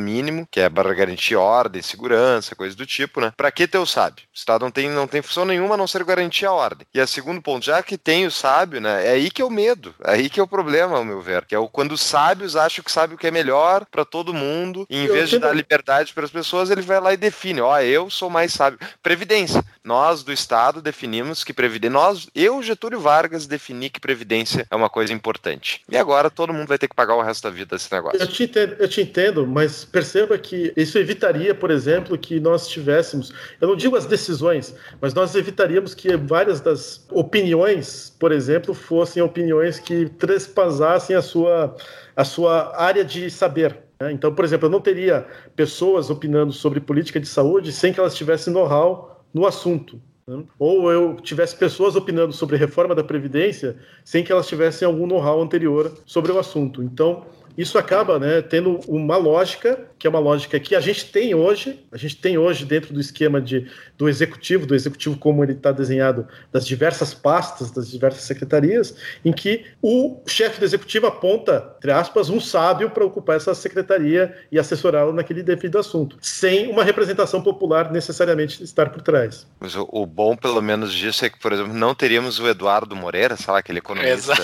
[SPEAKER 2] mínimo, que é para garantir ordem, segurança, coisa do tipo, né? Para que ter o sábio? O Estado não tem, não tem função nenhuma a não ser garantir a ordem. E a segundo ponto, já que tem o sábio, né, é aí que é o medo, é aí que é o problema, ao meu ver, que é o, quando os sábios acham que sabe o que é melhor para todo mundo, e em eu vez de dar liberdade para as pessoas, ele vai lá e define, ó, eu sou mais sábio. Previdência. Nós do Estado Estado definimos que previdência. Nós, eu, Getúlio Vargas, defini que previdência é uma coisa importante. E agora todo mundo vai ter que pagar o resto da vida desse negócio.
[SPEAKER 3] Eu te entendo, eu te entendo mas perceba que isso evitaria, por exemplo, que nós tivéssemos. Eu não digo as decisões, mas nós evitaríamos que várias das opiniões, por exemplo, fossem opiniões que trespassassem a sua, a sua área de saber. Né? Então, por exemplo, eu não teria pessoas opinando sobre política de saúde sem que elas tivessem know-how no assunto. Né? ou eu tivesse pessoas opinando sobre reforma da Previdência sem que elas tivessem algum know-how anterior sobre o assunto. Então, isso acaba né, tendo uma lógica, que é uma lógica que a gente tem hoje, a gente tem hoje dentro do esquema de, do executivo, do executivo como ele está desenhado, das diversas pastas, das diversas secretarias, em que o chefe do executivo aponta, entre aspas, um sábio para ocupar essa secretaria e assessorá-lo naquele devido assunto, sem uma representação popular necessariamente estar por trás.
[SPEAKER 2] Mas o, o bom, pelo menos, disso é que, por exemplo, não teríamos o Eduardo Moreira, sei lá, aquele economista,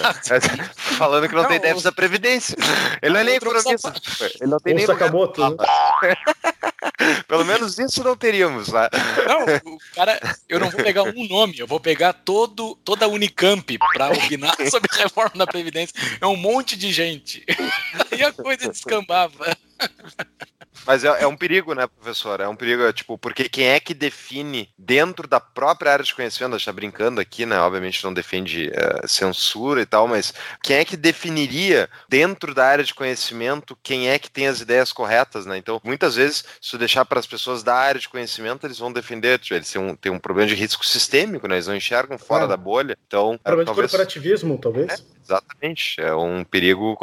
[SPEAKER 2] falando que não, não tem déficit da Previdência. Ele não é nem economista. Ele não tem nem.
[SPEAKER 3] Sakamoto?
[SPEAKER 2] Pelo menos isso não teríamos lá.
[SPEAKER 1] Não, o cara, eu não vou pegar um nome, eu vou pegar todo, toda a Unicamp para opinar sobre reforma da Previdência. É um monte de gente. E a coisa descambava.
[SPEAKER 2] Mas é, é, um perigo, né, professor? É um perigo, é, tipo, porque quem é que define dentro da própria área de conhecimento, a gente tá brincando aqui, né? Obviamente não defende uh, censura e tal, mas quem é que definiria dentro da área de conhecimento quem é que tem as ideias corretas, né? Então, muitas vezes, se tu deixar para as pessoas da área de conhecimento, eles vão defender, tipo, eles têm um, têm um problema de risco sistêmico, né? Eles não enxergam fora é. da bolha. Então,
[SPEAKER 3] problema talvez... de corporativismo, talvez.
[SPEAKER 2] É, exatamente. É um perigo.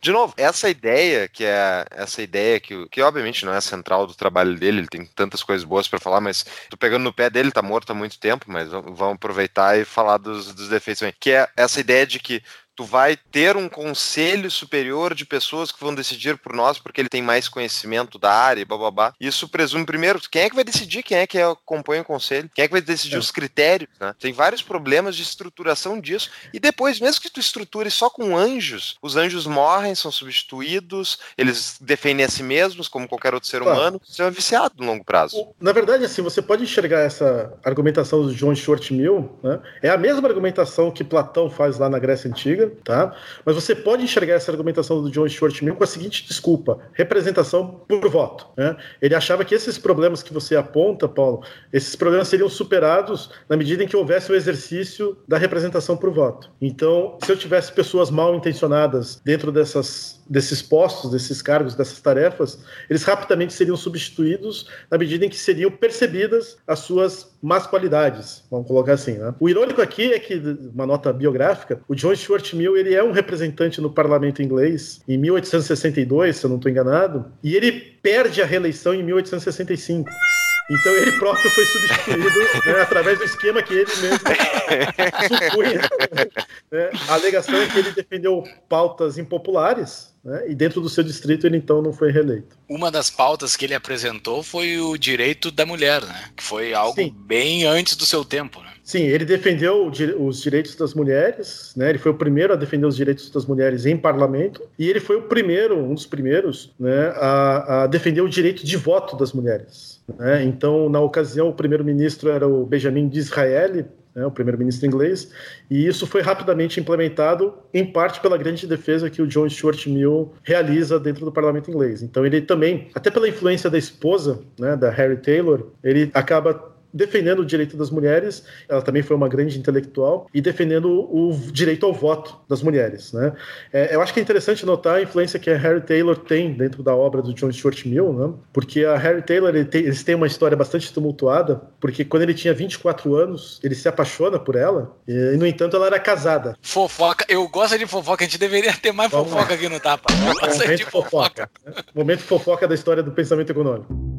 [SPEAKER 2] De novo, essa ideia que é essa ideia que, que obviamente não é central do trabalho dele, ele tem tantas coisas boas para falar, mas tô pegando no pé dele, tá morto há muito tempo, mas vamos aproveitar e falar dos, dos defeitos também. Que é essa ideia de que tu vai ter um conselho superior de pessoas que vão decidir por nós porque ele tem mais conhecimento da área e bababá. Isso presume, primeiro, quem é que vai decidir quem é que compõe o conselho, quem é que vai decidir é. os critérios, né? Tem vários problemas de estruturação disso. E depois, mesmo que tu estruture só com anjos, os anjos morrem, são substituídos, eles defendem a si mesmos, como qualquer outro ser humano. Você é viciado no longo prazo.
[SPEAKER 3] Na verdade, assim, você pode enxergar essa argumentação do John Stuart Mill, né? É a mesma argumentação que Platão faz lá na Grécia Antiga tá? Mas você pode enxergar essa argumentação do John Stuart Mill com a seguinte desculpa: representação por voto. Né? Ele achava que esses problemas que você aponta, Paulo, esses problemas seriam superados na medida em que houvesse o exercício da representação por voto. Então, se eu tivesse pessoas mal intencionadas dentro dessas desses postos, desses cargos, dessas tarefas, eles rapidamente seriam substituídos na medida em que seriam percebidas as suas más qualidades, vamos colocar assim. Né? O irônico aqui é que, uma nota biográfica, o John Stuart Mill ele é um representante no parlamento inglês em 1862, se eu não estou enganado, e ele perde a reeleição em 1865. Então ele próprio foi substituído né, através do esquema que ele mesmo supunha. Né? A alegação é que ele defendeu pautas impopulares, né, e dentro do seu distrito ele então não foi reeleito.
[SPEAKER 1] Uma das pautas que ele apresentou foi o direito da mulher, né, que foi algo Sim. bem antes do seu tempo. Né?
[SPEAKER 3] Sim, ele defendeu os direitos das mulheres, né? Ele foi o primeiro a defender os direitos das mulheres em parlamento e ele foi o primeiro, um dos primeiros, né, a, a defender o direito de voto das mulheres. Né? Então, na ocasião, o primeiro-ministro era o Benjamin Disraeli, né, o primeiro-ministro inglês, e isso foi rapidamente implementado, em parte pela grande defesa que o John Stuart Mill realiza dentro do parlamento inglês. Então, ele também, até pela influência da esposa, né, da Harry Taylor, ele acaba defendendo o direito das mulheres, ela também foi uma grande intelectual, e defendendo o direito ao voto das mulheres. Né? É, eu acho que é interessante notar a influência que a Harry Taylor tem dentro da obra do John Stuart Mill, né? porque a Harry Taylor ele tem, eles têm uma história bastante tumultuada, porque quando ele tinha 24 anos, ele se apaixona por ela, e, no entanto ela era casada.
[SPEAKER 1] Fofoca, eu gosto de fofoca, a gente deveria ter mais Vamos fofoca lá. aqui no Tapa.
[SPEAKER 3] Momento fofoca. fofoca. Né? Momento fofoca da história do pensamento econômico.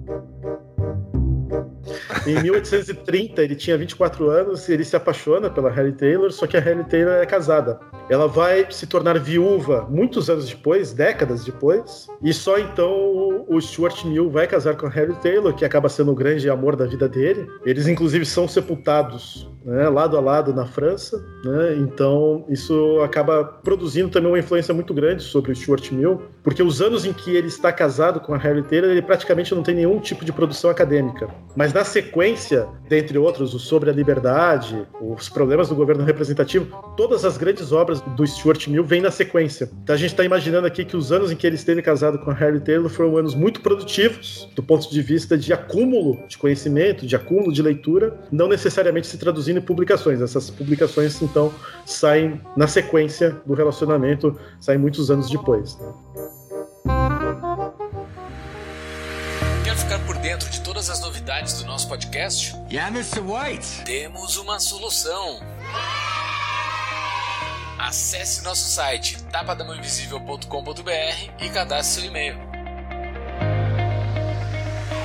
[SPEAKER 3] Em 1830, ele tinha 24 anos e ele se apaixona pela Harry Taylor, só que a Harry Taylor é casada. Ela vai se tornar viúva muitos anos depois, décadas depois, e só então o Stuart Mill vai casar com a Harry Taylor, que acaba sendo o grande amor da vida dele. Eles, inclusive, são sepultados né, lado a lado na França, né, então isso acaba produzindo também uma influência muito grande sobre o Stuart Mill, porque os anos em que ele está casado com a Harry Taylor, ele praticamente não tem nenhum tipo de produção acadêmica. Mas na sequência, dentre outros, o Sobre a Liberdade, os problemas do governo representativo, todas as grandes obras do Stuart Mill vêm na sequência. Então a gente está imaginando aqui que os anos em que ele esteve casado com a Harry Taylor foram anos muito produtivos do ponto de vista de acúmulo de conhecimento, de acúmulo de leitura, não necessariamente se traduzindo produzindo publicações. Essas publicações, então, saem na sequência do relacionamento, saem muitos anos depois.
[SPEAKER 1] ficar por dentro de todas as novidades do nosso podcast?
[SPEAKER 4] Yeah, Mr. White.
[SPEAKER 1] Temos uma solução. Acesse nosso site tapadamãoinvisível.com.br e cadastre seu e-mail.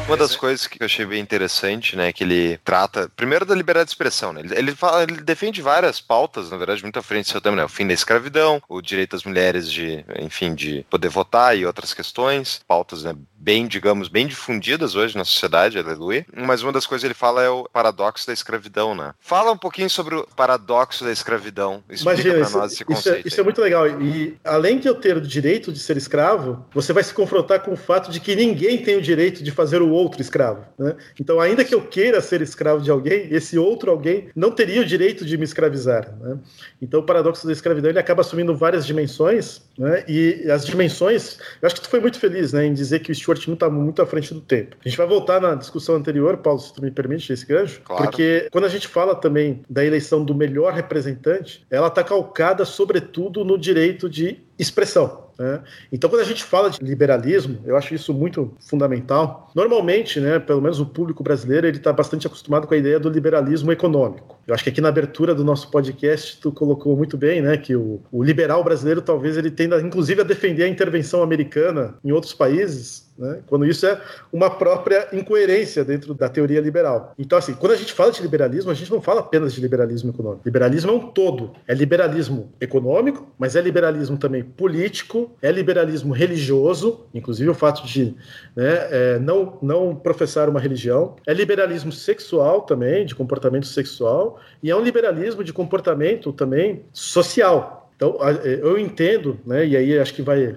[SPEAKER 2] Uma das coisas que eu achei bem interessante, né, que ele trata, primeiro da liberdade de expressão, né, ele, ele, fala, ele defende várias pautas, na verdade, muito à frente do seu tempo, né, o fim da escravidão, o direito das mulheres de, enfim, de poder votar e outras questões, pautas, né, bem, digamos, bem difundidas hoje na sociedade, aleluia. Mas uma das coisas que ele fala é o paradoxo da escravidão, né? Fala um pouquinho sobre o paradoxo da escravidão.
[SPEAKER 3] Explica Imagina, nós esse conceito. Isso, é, isso é, muito legal. E além de eu ter o direito de ser escravo, você vai se confrontar com o fato de que ninguém tem o direito de fazer o outro escravo. Né? Então, ainda que eu queira ser escravo de alguém, esse outro alguém não teria o direito de me escravizar. Né? Então, o paradoxo da escravidão ele acaba assumindo várias dimensões, né? e as dimensões. Eu acho que tu foi muito feliz né, em dizer que o Stuart Mill está muito à frente do tempo. A gente vai voltar na discussão anterior, Paulo, se tu me permite esse gancho, claro. porque quando a gente fala também da eleição do melhor representante, ela está calcada sobretudo no direito de expressão. Né? Então, quando a gente fala de liberalismo, eu acho isso muito fundamental. Normalmente, né, pelo menos o público brasileiro, ele está bastante acostumado com a ideia do liberalismo econômico. Eu acho que aqui na abertura do nosso podcast tu colocou muito bem, né, que o, o liberal brasileiro talvez ele tenda, inclusive, a defender a intervenção americana em outros países né? quando isso é uma própria incoerência dentro da teoria liberal. Então, assim, quando a gente fala de liberalismo, a gente não fala apenas de liberalismo econômico. Liberalismo é um todo. É liberalismo econômico, mas é liberalismo também político, é liberalismo religioso, inclusive o fato de né, é, não, não professar uma religião, é liberalismo sexual também, de comportamento sexual, e é um liberalismo de comportamento também social. Então, eu entendo, né, e aí acho que vai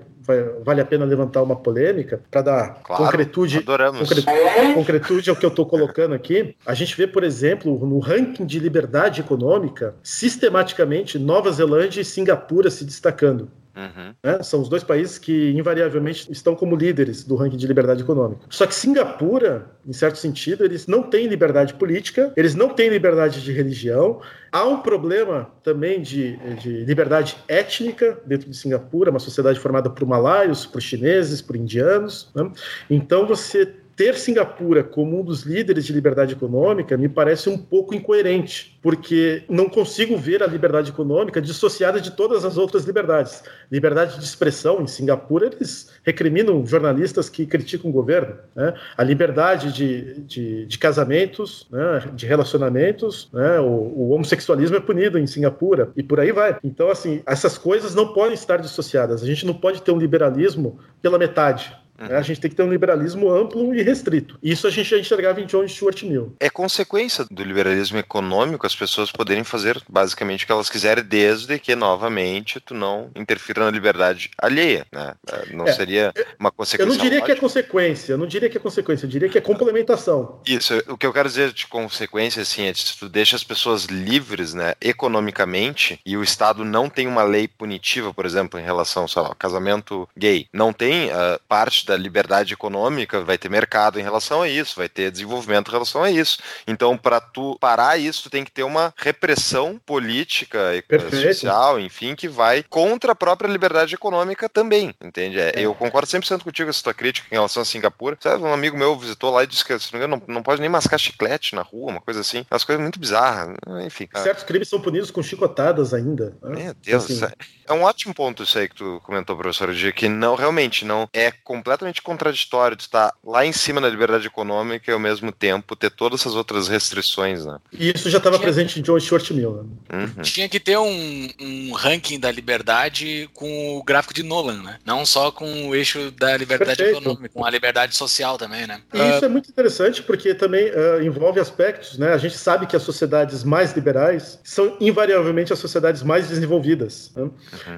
[SPEAKER 3] vale a pena levantar uma polêmica para dar claro, concretude, concretude, concretude ao que eu estou colocando aqui. A gente vê, por exemplo, no ranking de liberdade econômica, sistematicamente Nova Zelândia e Singapura se destacando. Uhum. Né? São os dois países que invariavelmente estão como líderes do ranking de liberdade econômica. Só que Singapura, em certo sentido, eles não têm liberdade política, eles não têm liberdade de religião. Há um problema também de, de liberdade étnica dentro de Singapura, uma sociedade formada por malaios, por chineses, por indianos. Né? Então você ter Singapura como um dos líderes de liberdade econômica me parece um pouco incoerente, porque não consigo ver a liberdade econômica dissociada de todas as outras liberdades. Liberdade de expressão, em Singapura, eles recriminam jornalistas que criticam o governo. Né? A liberdade de, de, de casamentos, né? de relacionamentos, né? o, o homossexualismo é punido em Singapura, e por aí vai. Então, assim, essas coisas não podem estar dissociadas. A gente não pode ter um liberalismo pela metade. Uhum. A gente tem que ter um liberalismo amplo e restrito. Isso a gente já enxergava em John Stuart Mill.
[SPEAKER 2] É consequência do liberalismo econômico as pessoas poderem fazer basicamente o que elas quiserem, desde que, novamente, tu não interfira na liberdade alheia. Né? É, não é, seria uma consequência.
[SPEAKER 3] Eu não diria lógica. que é consequência, eu não diria que é consequência, eu diria que é complementação.
[SPEAKER 2] Isso, o que eu quero dizer de consequência, assim, é que tu deixa as pessoas livres, né, economicamente, e o Estado não tem uma lei punitiva, por exemplo, em relação, sei lá, ao casamento gay. Não tem uh, parte da liberdade econômica, vai ter mercado em relação a isso, vai ter desenvolvimento em relação a isso. Então, para tu parar isso, tu tem que ter uma repressão política, e social, enfim, que vai contra a própria liberdade econômica também, entende? É, eu concordo 100% contigo essa tua crítica em relação a Singapura. Sabe, um amigo meu visitou lá e disse que, se não me engano, não, não pode nem mascar chiclete na rua, uma coisa assim. Umas coisas muito bizarras, enfim.
[SPEAKER 3] Certos crimes são punidos com chicotadas ainda.
[SPEAKER 2] Né? Meu Deus, assim. é um ótimo ponto isso aí que tu comentou, professor, de que não, realmente, não é completamente completamente contraditório de estar lá em cima da liberdade econômica e ao mesmo tempo ter todas essas outras restrições, né?
[SPEAKER 3] E isso já estava presente em John Stuart Mill.
[SPEAKER 1] Né? Uhum. Tinha que ter um, um, ranking da liberdade com o gráfico de Nolan, né? Não só com o eixo da liberdade Perfeito. econômica, com a liberdade social também, né?
[SPEAKER 3] E uh... isso é muito interessante porque também uh, envolve aspectos, né? A gente sabe que as sociedades mais liberais são invariavelmente as sociedades mais desenvolvidas. Né? Uhum.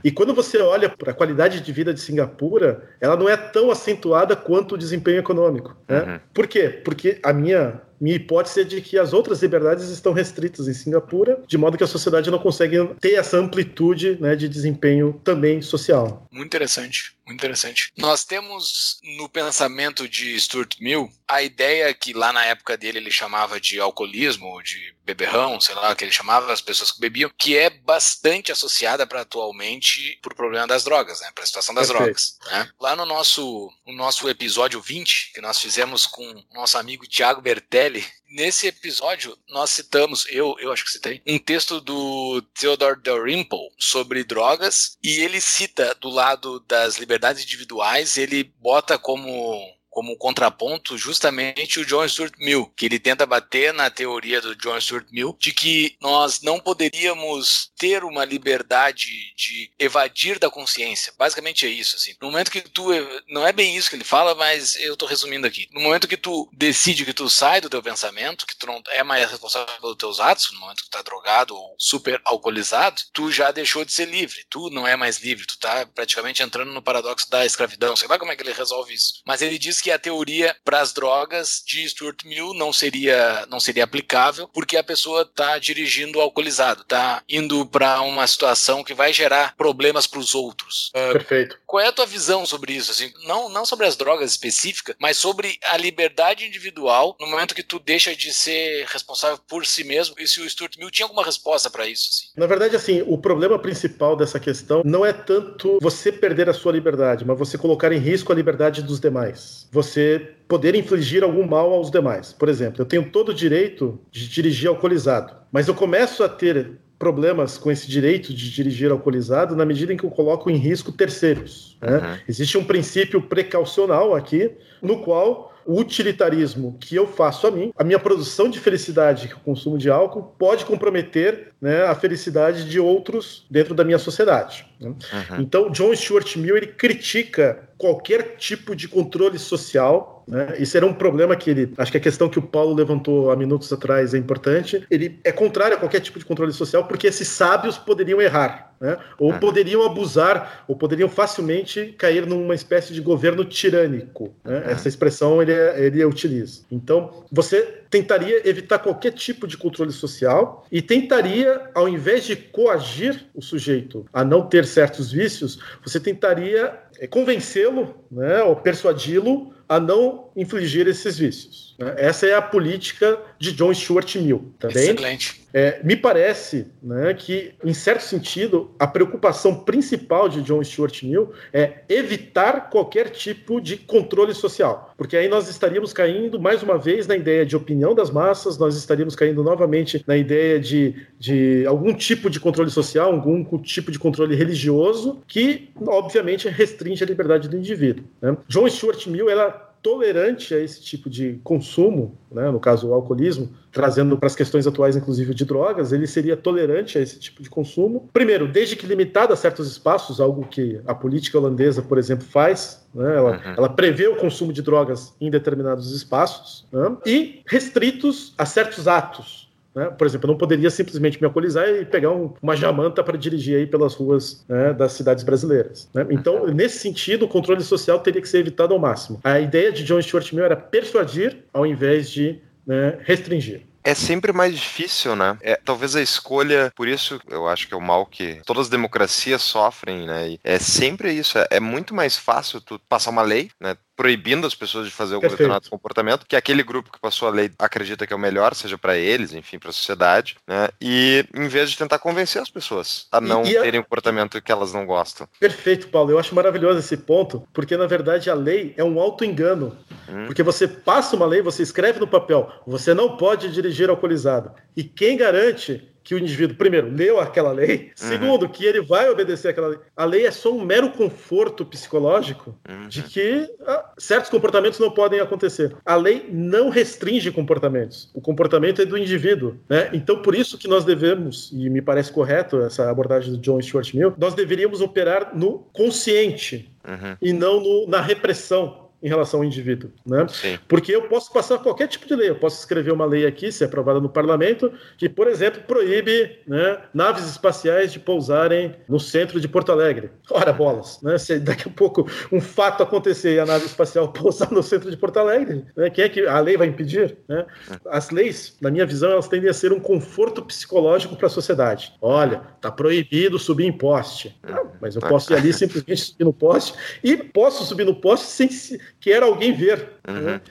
[SPEAKER 3] E quando você olha para a qualidade de vida de Singapura, ela não é tão assim acentuada quanto o desempenho econômico. Né? Uhum. Por quê? Porque a minha minha hipótese é de que as outras liberdades estão restritas em Singapura, de modo que a sociedade não consegue ter essa amplitude né, de desempenho também social.
[SPEAKER 1] Muito interessante. Muito interessante. Nós temos no pensamento de Stuart Mill a ideia que lá na época dele ele chamava de alcoolismo, de beberrão, sei lá, que ele chamava as pessoas que bebiam, que é bastante associada para atualmente por problema das drogas, né, para a situação das Perfeito. drogas. Né? Lá no nosso, no nosso episódio 20, que nós fizemos com nosso amigo Tiago Bertelli, nesse episódio nós citamos, eu, eu acho que citei, um texto do Theodore Dalrymple sobre drogas e ele cita do lado das liberdades individuais, ele bota como como contraponto justamente o John Stuart Mill, que ele tenta bater na teoria do John Stuart Mill de que nós não poderíamos ter uma liberdade de evadir da consciência. Basicamente é isso, assim. No momento que tu não é bem isso que ele fala, mas eu tô resumindo aqui. No momento que tu decide que tu sai do teu pensamento, que tu não é mais responsável pelos teus atos, no momento que tu tá drogado ou super alcoolizado, tu já deixou de ser livre. Tu não é mais livre, tu tá praticamente entrando no paradoxo da escravidão. Sei lá como é que ele resolve isso. Mas ele diz que a teoria para as drogas de Stuart Mill não seria, não seria aplicável, porque a pessoa está dirigindo alcoolizado, está indo para uma situação que vai gerar problemas para os outros.
[SPEAKER 3] Uh, Perfeito.
[SPEAKER 1] Qual é a tua visão sobre isso? Assim, não, não sobre as drogas específicas, mas sobre a liberdade individual no momento que tu deixa de ser responsável por si mesmo. E se o Stuart Mill tinha alguma resposta para isso? Assim?
[SPEAKER 3] Na verdade, assim, o problema principal dessa questão não é tanto você perder a sua liberdade, mas você colocar em risco a liberdade dos demais você poder infligir algum mal aos demais. Por exemplo, eu tenho todo o direito de dirigir alcoolizado, mas eu começo a ter problemas com esse direito de dirigir alcoolizado na medida em que eu coloco em risco terceiros. Né? Uhum. Existe um princípio precaucional aqui, no qual o utilitarismo que eu faço a mim, a minha produção de felicidade que o consumo de álcool pode comprometer né, a felicidade de outros dentro da minha sociedade. Né? Uhum. Então, John Stuart Mill ele critica qualquer tipo de controle social. Né? Isso era um problema que ele. Acho que a questão que o Paulo levantou há minutos atrás é importante. Ele é contrário a qualquer tipo de controle social porque esses sábios poderiam errar. Né? Ou uhum. poderiam abusar, ou poderiam facilmente cair numa espécie de governo tirânico. Né? Uhum. Essa expressão ele, ele utiliza. Então, você tentaria evitar qualquer tipo de controle social e tentaria, ao invés de coagir o sujeito a não ter certos vícios, você tentaria convencê-lo né, ou persuadi-lo a não infligir esses vícios. Né? Essa é a política de John Stuart Mill. Também.
[SPEAKER 1] Excelente.
[SPEAKER 3] É, me parece né, que, em certo sentido, a preocupação principal de John Stuart Mill é evitar qualquer tipo de controle social, porque aí nós estaríamos caindo mais uma vez na ideia de opinião das massas, nós estaríamos caindo novamente na ideia de, de algum tipo de controle social, algum tipo de controle religioso, que obviamente restringe a liberdade do indivíduo. Né? John Stuart Mill ela tolerante a esse tipo de consumo, né, no caso o alcoolismo, trazendo para as questões atuais, inclusive de drogas, ele seria tolerante a esse tipo de consumo. Primeiro, desde que limitado a certos espaços, algo que a política holandesa, por exemplo, faz, né, ela, uhum. ela, prevê o consumo de drogas em determinados espaços, né, e restritos a certos atos, né? Por exemplo, eu não poderia simplesmente me alcoolizar e pegar um, uma jamanta para dirigir aí pelas ruas né, das cidades brasileiras. Né? Então, nesse sentido, o controle social teria que ser evitado ao máximo. A ideia de John Stuart Mill era persuadir ao invés de né, restringir
[SPEAKER 2] é sempre mais difícil, né? É, talvez a escolha, por isso eu acho que é o mal que todas as democracias sofrem, né? E é sempre isso. É, é, muito mais fácil tu passar uma lei, né? Proibindo as pessoas de fazer algum determinado comportamento, que aquele grupo que passou a lei acredita que é o melhor, seja para eles, enfim, para a sociedade, né? E em vez de tentar convencer as pessoas a não e, e terem a... um comportamento que elas não gostam.
[SPEAKER 3] Perfeito, Paulo. Eu acho maravilhoso esse ponto, porque na verdade a lei é um auto-engano. Hum. Porque você passa uma lei, você escreve no papel, você não pode dirigir alcoolizado. E quem garante que o indivíduo, primeiro, leu aquela lei, uhum. segundo, que ele vai obedecer aquela lei. A lei é só um mero conforto psicológico uhum. de que ah, certos comportamentos não podem acontecer. A lei não restringe comportamentos. O comportamento é do indivíduo. Né? Então, por isso que nós devemos, e me parece correto essa abordagem do John Stuart Mill, nós deveríamos operar no consciente uhum. e não no, na repressão em relação ao indivíduo, né? Sim. Porque eu posso passar qualquer tipo de lei, eu posso escrever uma lei aqui, se aprovada no parlamento, que, por exemplo, proíbe né, naves espaciais de pousarem no centro de Porto Alegre. Ora, bolas, né? Se daqui a pouco um fato acontecer e a nave espacial pousar no centro de Porto Alegre, né, quem é que a lei vai impedir? Né? As leis, na minha visão, elas tendem a ser um conforto psicológico para a sociedade. Olha, tá proibido subir em poste. Não, mas eu posso ir ali simplesmente subir no poste e posso subir no poste sem quer alguém ver. Uhum. Né?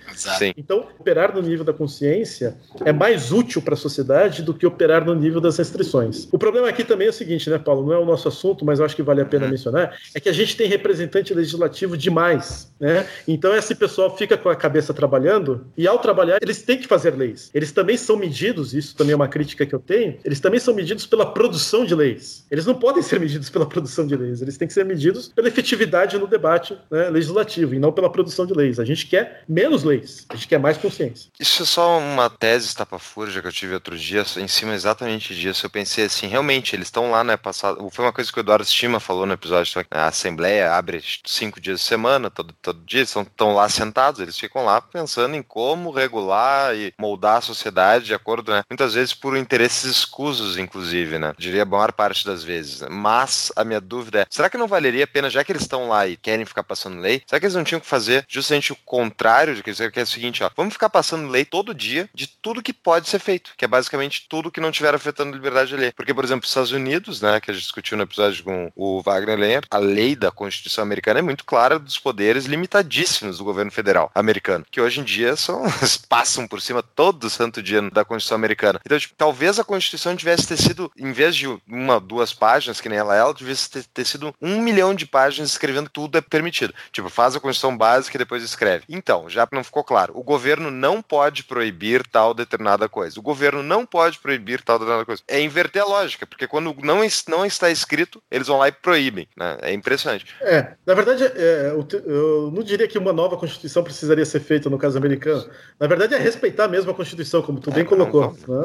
[SPEAKER 3] Então, operar no nível da consciência é mais útil para a sociedade do que operar no nível das restrições. O problema aqui também é o seguinte, né, Paulo? Não é o nosso assunto, mas eu acho que vale a pena uhum. mencionar, é que a gente tem representante legislativo demais, né? Então esse pessoal fica com a cabeça trabalhando e ao trabalhar eles têm que fazer leis. Eles também são medidos, isso também é uma crítica que eu tenho, eles também são medidos pela produção de leis. Eles não podem ser medidos pela produção de leis, eles têm que ser medidos pela efetividade no debate né, legislativo e não pela produção de leis. A gente quer menos leis, a gente quer mais consciência.
[SPEAKER 2] Isso é só uma tese estapafúrdia que eu tive outro dia, em cima exatamente disso. Eu pensei assim, realmente, eles estão lá, né, passado. Foi uma coisa que o Eduardo Stima falou no episódio, a Assembleia abre cinco dias de semana, todo, todo dia, estão lá sentados, eles ficam lá pensando em como regular e moldar a sociedade de acordo, né, muitas vezes por interesses escusos, inclusive, né, diria a maior parte das vezes. Mas a minha dúvida é, será que não valeria a pena, já que eles estão lá e querem ficar passando lei, será que eles não tinham que fazer justamente o contrário de que que é o seguinte, ó, vamos ficar passando lei todo dia de tudo que pode ser feito, que é basicamente tudo que não estiver afetando a liberdade de ler. Porque, por exemplo, os Estados Unidos, né, que a gente discutiu no episódio com o Wagner Lenher, a lei da Constituição americana é muito clara dos poderes limitadíssimos do governo federal americano, que hoje em dia são passam por cima todo santo dia da Constituição americana. Então, tipo, talvez a Constituição tivesse ter sido, em vez de uma, duas páginas, que nem ela é, ela tivesse ter, ter sido um milhão de páginas escrevendo tudo é permitido. Tipo, faz a Constituição básica e depois escreve. Então, já não ficou claro, o governo não pode proibir tal determinada coisa. O governo não pode proibir tal determinada coisa. É inverter a lógica, porque quando não, não está escrito, eles vão lá e proíbem. Né? É impressionante.
[SPEAKER 3] É, na verdade, é, eu não diria que uma nova Constituição precisaria ser feita no caso americano. Na verdade, é respeitar mesmo a Constituição, como tu bem é, colocou. Né?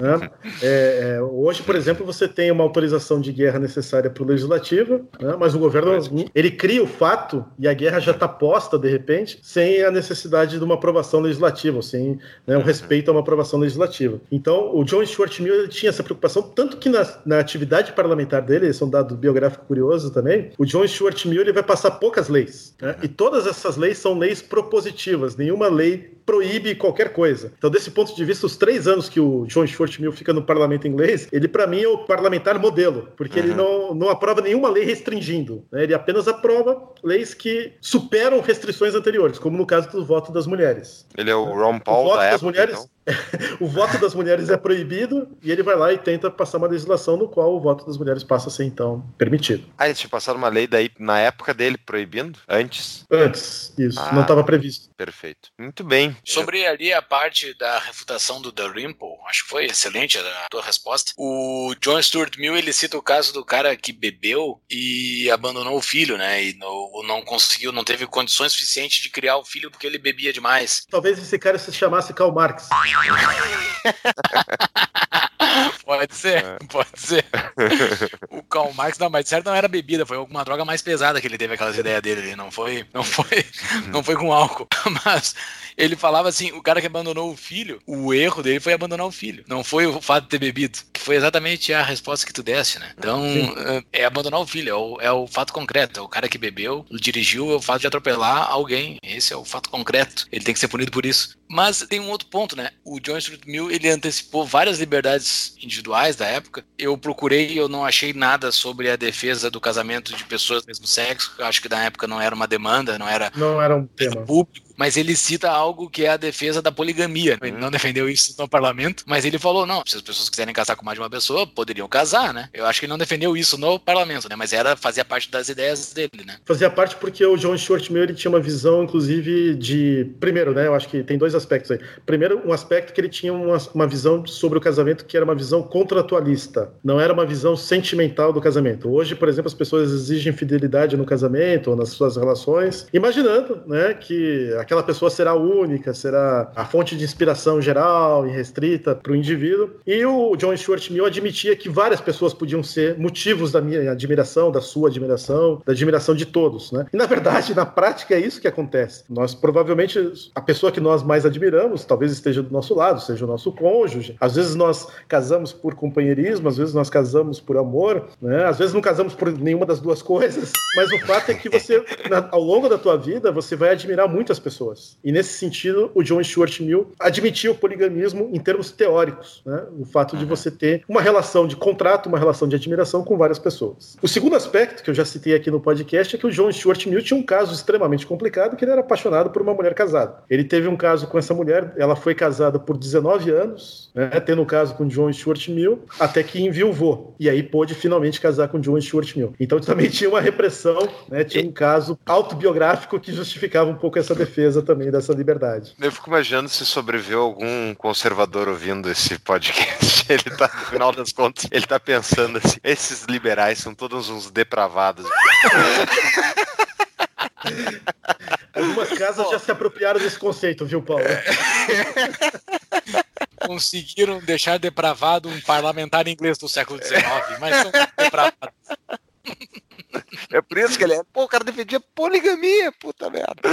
[SPEAKER 3] né? É, é, hoje, por exemplo, você tem uma autorização de guerra necessária para o legislativo, né? mas o governo ele cria o fato e a guerra já está posta de repente, sem a necessidade de uma aprovação legislativa, sem né, um uhum. respeito a uma aprovação legislativa. Então, o John Stuart Mill tinha essa preocupação, tanto que na, na atividade parlamentar dele, esse é um dado biográfico curioso também, o John Stuart Mill ele vai passar poucas leis. Né? E todas essas leis são leis propositivas, nenhuma lei proíbe qualquer coisa. Então, desse ponto de vista, os três anos que o John Stuart Mill fica no parlamento inglês, ele para mim é o parlamentar modelo, porque uhum. ele não, não aprova nenhuma lei restringindo, né? ele apenas aprova leis que superam restrições anteriores, como no caso do voto das mulheres.
[SPEAKER 2] Ele é o Ron Paul
[SPEAKER 3] o voto
[SPEAKER 2] da
[SPEAKER 3] das
[SPEAKER 2] época,
[SPEAKER 3] mulheres, então? o voto das mulheres é proibido e ele vai lá e tenta passar uma legislação no qual o voto das mulheres passa a ser então permitido.
[SPEAKER 2] Ah, eles tinham passado uma lei daí na época dele proibindo? Antes?
[SPEAKER 3] Antes, isso. Ah, não estava previsto.
[SPEAKER 2] Perfeito. Muito bem.
[SPEAKER 1] Sobre ali a parte da refutação do Dalrymple, acho que foi excelente a tua resposta. O John Stuart Mill ele cita o caso do cara que bebeu e abandonou o filho, né? E não, não conseguiu, não teve condições suficientes de criar o filho porque ele bebia demais.
[SPEAKER 3] Talvez esse cara se chamasse Karl Marx.
[SPEAKER 1] pode ser, é. pode ser. O Karl Marx, não, mas certo não era bebida, foi alguma droga mais pesada que ele teve aquelas ideias dele ali, não foi, não foi, não foi com álcool. Mas ele falava assim, o cara que abandonou o filho, o erro dele foi abandonar o filho, não foi o fato de ter bebido, que foi exatamente a resposta que tu desse, né? Então, é, é abandonar o filho, é o, é o fato concreto, é o cara que bebeu, dirigiu, é o fato de atropelar alguém, esse é o fato concreto, ele tem que ser punido por isso. Mas tem um outro ponto, né? O John Stuart Mill, ele antecipou várias liberdades individuais da época. Eu procurei, eu não achei nada sobre a defesa do casamento de pessoas do mesmo sexo. Eu acho que na época não era uma demanda, não era,
[SPEAKER 3] não era um tema
[SPEAKER 1] público mas ele cita algo que é a defesa da poligamia. Ele não defendeu isso no parlamento, mas ele falou: não, se as pessoas quiserem casar com mais de uma pessoa, poderiam casar, né? Eu acho que ele não defendeu isso no parlamento, né? Mas era fazia parte das ideias dele, né?
[SPEAKER 3] Fazia parte porque o John Stuart Mill ele tinha uma visão, inclusive, de. Primeiro, né? Eu acho que tem dois aspectos aí. Primeiro, um aspecto que ele tinha uma, uma visão sobre o casamento que era uma visão contratualista, não era uma visão sentimental do casamento. Hoje, por exemplo, as pessoas exigem fidelidade no casamento ou nas suas relações, imaginando, né, que aquela pessoa será única, será a fonte de inspiração geral e restrita para o indivíduo. E o John Stuart Mill admitia que várias pessoas podiam ser motivos da minha admiração, da sua admiração, da admiração de todos, né? E na verdade, na prática é isso que acontece. Nós provavelmente a pessoa que nós mais admiramos, talvez esteja do nosso lado, seja o nosso cônjuge. Às vezes nós casamos por companheirismo, às vezes nós casamos por amor, né? Às vezes não casamos por nenhuma das duas coisas, mas o fato é que você, na, ao longo da tua vida, você vai admirar muitas pessoas. E nesse sentido, o John Stuart Mill admitiu o poliganismo em termos teóricos, né? O fato de você ter uma relação de contrato, uma relação de admiração com várias pessoas. O segundo aspecto que eu já citei aqui no podcast é que o John Stuart Mill tinha um caso extremamente complicado, que ele era apaixonado por uma mulher casada. Ele teve um caso com essa mulher, ela foi casada por 19 anos, né, tendo um caso com John Stuart Mill, até que enviuvou. E aí pôde finalmente casar com John Stuart Mill. Então também tinha uma repressão, né, tinha um caso autobiográfico que justificava um pouco essa defesa também dessa liberdade.
[SPEAKER 2] Eu fico imaginando se sobreviveu algum conservador ouvindo esse podcast. Ele tá, no final das contas, ele tá pensando assim: esses liberais são todos uns depravados.
[SPEAKER 3] Algumas casas já se apropriaram desse conceito, viu, Paulo?
[SPEAKER 1] Conseguiram deixar depravado um parlamentar inglês do século XIX, mas são depravados.
[SPEAKER 2] É por isso que ele é. Pô, o cara defendia poligamia, puta merda.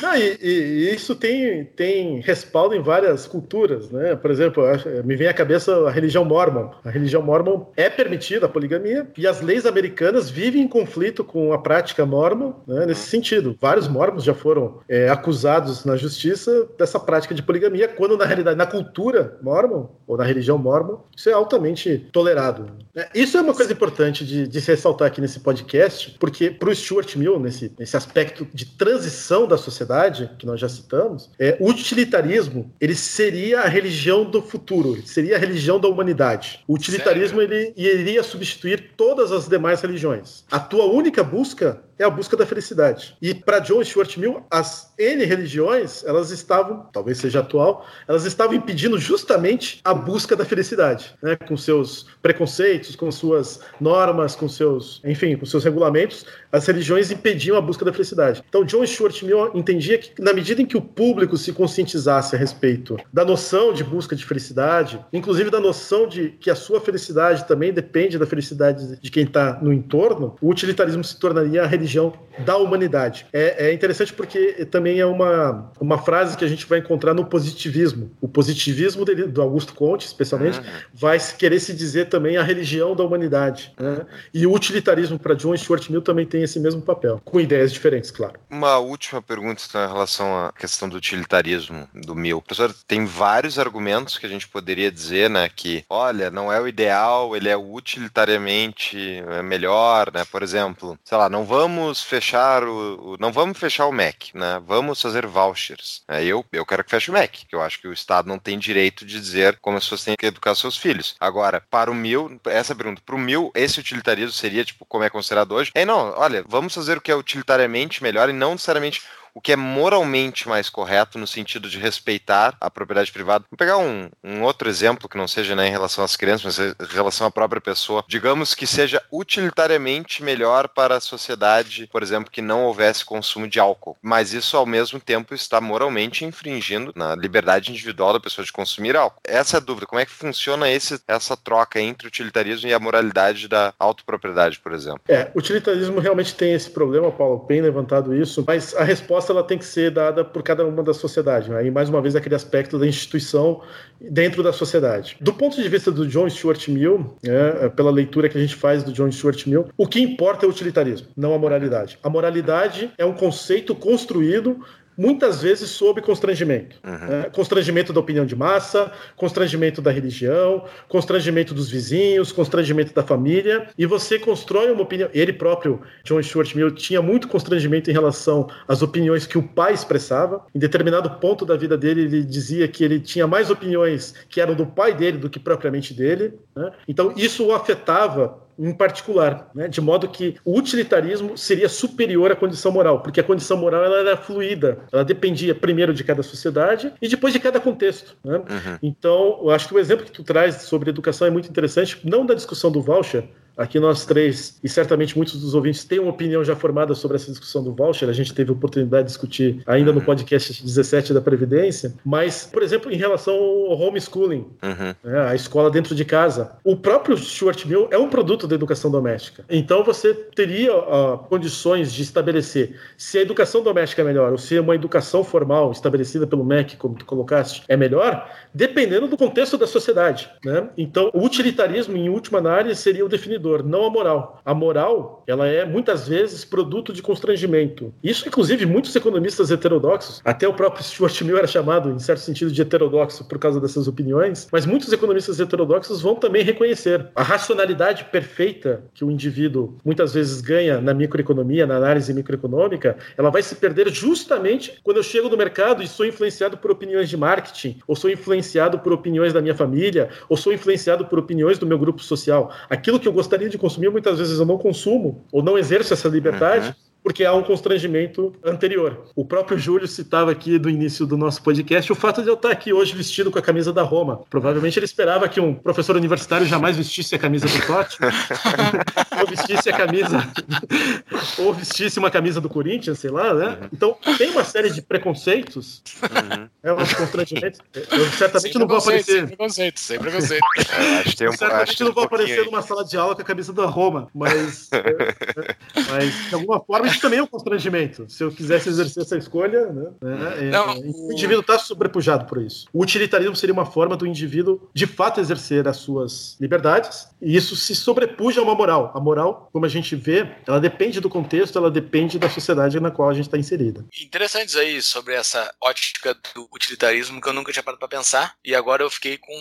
[SPEAKER 3] Não, e, e, isso tem, tem respaldo em várias culturas, né? Por exemplo, me vem à cabeça a religião mormon. A religião mormon é permitida a poligamia e as leis americanas vivem em conflito com a prática mormon né, nesse sentido. Vários mormons já foram é, acusados na justiça dessa prática de poligamia, quando na realidade, na cultura mormon, ou na religião mormon, isso é altamente tolerado. É, isso é uma coisa importante de, de se ressaltar aqui nesse podcast, porque para o Stuart Mill, nesse, nesse aspecto de transição da sociedade, que nós já citamos, é, o utilitarismo ele seria a religião do futuro, seria a religião da humanidade. O utilitarismo ele iria substituir todas as demais religiões. A tua única busca é a busca da felicidade. E para John Stuart Mill, as N religiões, elas estavam, talvez seja atual, elas estavam impedindo justamente a busca da felicidade, né? com seus preconceitos, com suas normas, com seus, enfim, com seus regulamentos, as religiões impediam a busca da felicidade. Então John Stuart Mill entendia que na medida em que o público se conscientizasse a respeito da noção de busca de felicidade, inclusive da noção de que a sua felicidade também depende da felicidade de quem está no entorno, o utilitarismo se tornaria a religião religião da humanidade. É, é, interessante porque também é uma, uma frase que a gente vai encontrar no positivismo. O positivismo dele, do Augusto Conte, especialmente, uhum. vai querer se dizer também a religião da humanidade. Né? E o utilitarismo para John Stuart Mill também tem esse mesmo papel, com ideias diferentes, claro.
[SPEAKER 2] Uma última pergunta em relação à questão do utilitarismo do Mill. Professor, tem vários argumentos que a gente poderia dizer, né, que, olha, não é o ideal, ele é utilitariamente é melhor, né? Por exemplo, sei lá, não vamos vamos fechar o, o, não vamos fechar o MEC, né? Vamos fazer vouchers. É, eu, eu quero que feche o MEC, que eu acho que o Estado não tem direito de dizer como as pessoas têm que educar seus filhos. Agora, para o mil, essa pergunta, para o mil, esse utilitarismo seria tipo como é considerado hoje? É não, olha, vamos fazer o que é utilitariamente melhor e não necessariamente o que é moralmente mais correto no sentido de respeitar a propriedade privada. Vou pegar um, um outro exemplo que não seja né, em relação às crianças, mas em relação à própria pessoa. Digamos que seja utilitariamente melhor para a sociedade, por exemplo, que não houvesse consumo de álcool, mas isso ao mesmo tempo está moralmente infringindo na liberdade individual da pessoa de consumir álcool. Essa é a dúvida, como é que funciona esse, essa troca entre o utilitarismo e a moralidade da autopropriedade, por exemplo?
[SPEAKER 3] É, utilitarismo realmente tem esse problema, Paulo, bem levantado isso, mas a resposta resposta ela tem que ser dada por cada uma da sociedade. E mais uma vez aquele aspecto da instituição dentro da sociedade. Do ponto de vista do John Stuart Mill, né, pela leitura que a gente faz do John Stuart Mill, o que importa é o utilitarismo, não a moralidade. A moralidade é um conceito construído muitas vezes sob constrangimento. Uhum. Né? Constrangimento da opinião de massa, constrangimento da religião, constrangimento dos vizinhos, constrangimento da família, e você constrói uma opinião. Ele próprio, John Stuart Mill, tinha muito constrangimento em relação às opiniões que o pai expressava. Em determinado ponto da vida dele, ele dizia que ele tinha mais opiniões que eram do pai dele do que propriamente dele. Né? Então, isso o afetava em particular, né? de modo que o utilitarismo seria superior à condição moral, porque a condição moral ela era fluida, ela dependia primeiro de cada sociedade e depois de cada contexto. Né? Uhum. Então, eu acho que o exemplo que tu traz sobre educação é muito interessante, não da discussão do voucher, Aqui nós três, e certamente muitos dos ouvintes têm uma opinião já formada sobre essa discussão do voucher. A gente teve a oportunidade de discutir ainda no uhum. podcast 17 da Previdência. Mas, por exemplo, em relação ao homeschooling, uhum. né, a escola dentro de casa, o próprio Stuart Mill é um produto da educação doméstica. Então você teria uh, condições de estabelecer se a educação doméstica é melhor ou se uma educação formal estabelecida pelo MEC, como tu colocaste, é melhor, dependendo do contexto da sociedade. Né? Então, o utilitarismo, em última análise, seria o definidor, não a moral. A moral, ela é muitas vezes produto de constrangimento. Isso, inclusive, muitos economistas heterodoxos, até o próprio Stuart Mill era chamado, em certo sentido, de heterodoxo por causa dessas opiniões, mas muitos economistas heterodoxos vão também reconhecer a racionalidade perfeita que o indivíduo muitas vezes ganha na microeconomia, na análise microeconômica, ela vai se perder justamente quando eu chego no mercado e sou influenciado por opiniões de marketing, ou sou influenciado por opiniões da minha família, ou sou influenciado por opiniões do meu grupo social. Aquilo que eu gostaria de consumir, muitas vezes eu não consumo, ou não exerço essa liberdade. Uhum porque há um constrangimento anterior. O próprio Júlio citava aqui do início do nosso podcast o fato de eu estar aqui hoje vestido com a camisa da Roma. Provavelmente ele esperava que um professor universitário jamais vestisse a camisa do Totti, ou vestisse a camisa, ou vestisse uma camisa do Corinthians, sei lá, né? Uhum. Então tem uma série de preconceitos, uhum. é um constrangimento. Eu certamente sem não vou aparecer. Sem
[SPEAKER 1] preconceito, sem preconceito.
[SPEAKER 3] É, acho que tem um, certamente não vou um aparecer numa sala de aula com a camisa da Roma, mas, é, mas de alguma forma isso também é um constrangimento. Se eu quisesse exercer essa escolha, né? É, não, é, o indivíduo está sobrepujado por isso. O utilitarismo seria uma forma do indivíduo, de fato, exercer as suas liberdades, e isso se sobrepuja a uma moral. A moral, como a gente vê, ela depende do contexto, ela depende da sociedade na qual a gente está inserida.
[SPEAKER 1] Interessantes aí sobre essa ótica do utilitarismo que eu nunca tinha parado para pensar, e agora eu fiquei com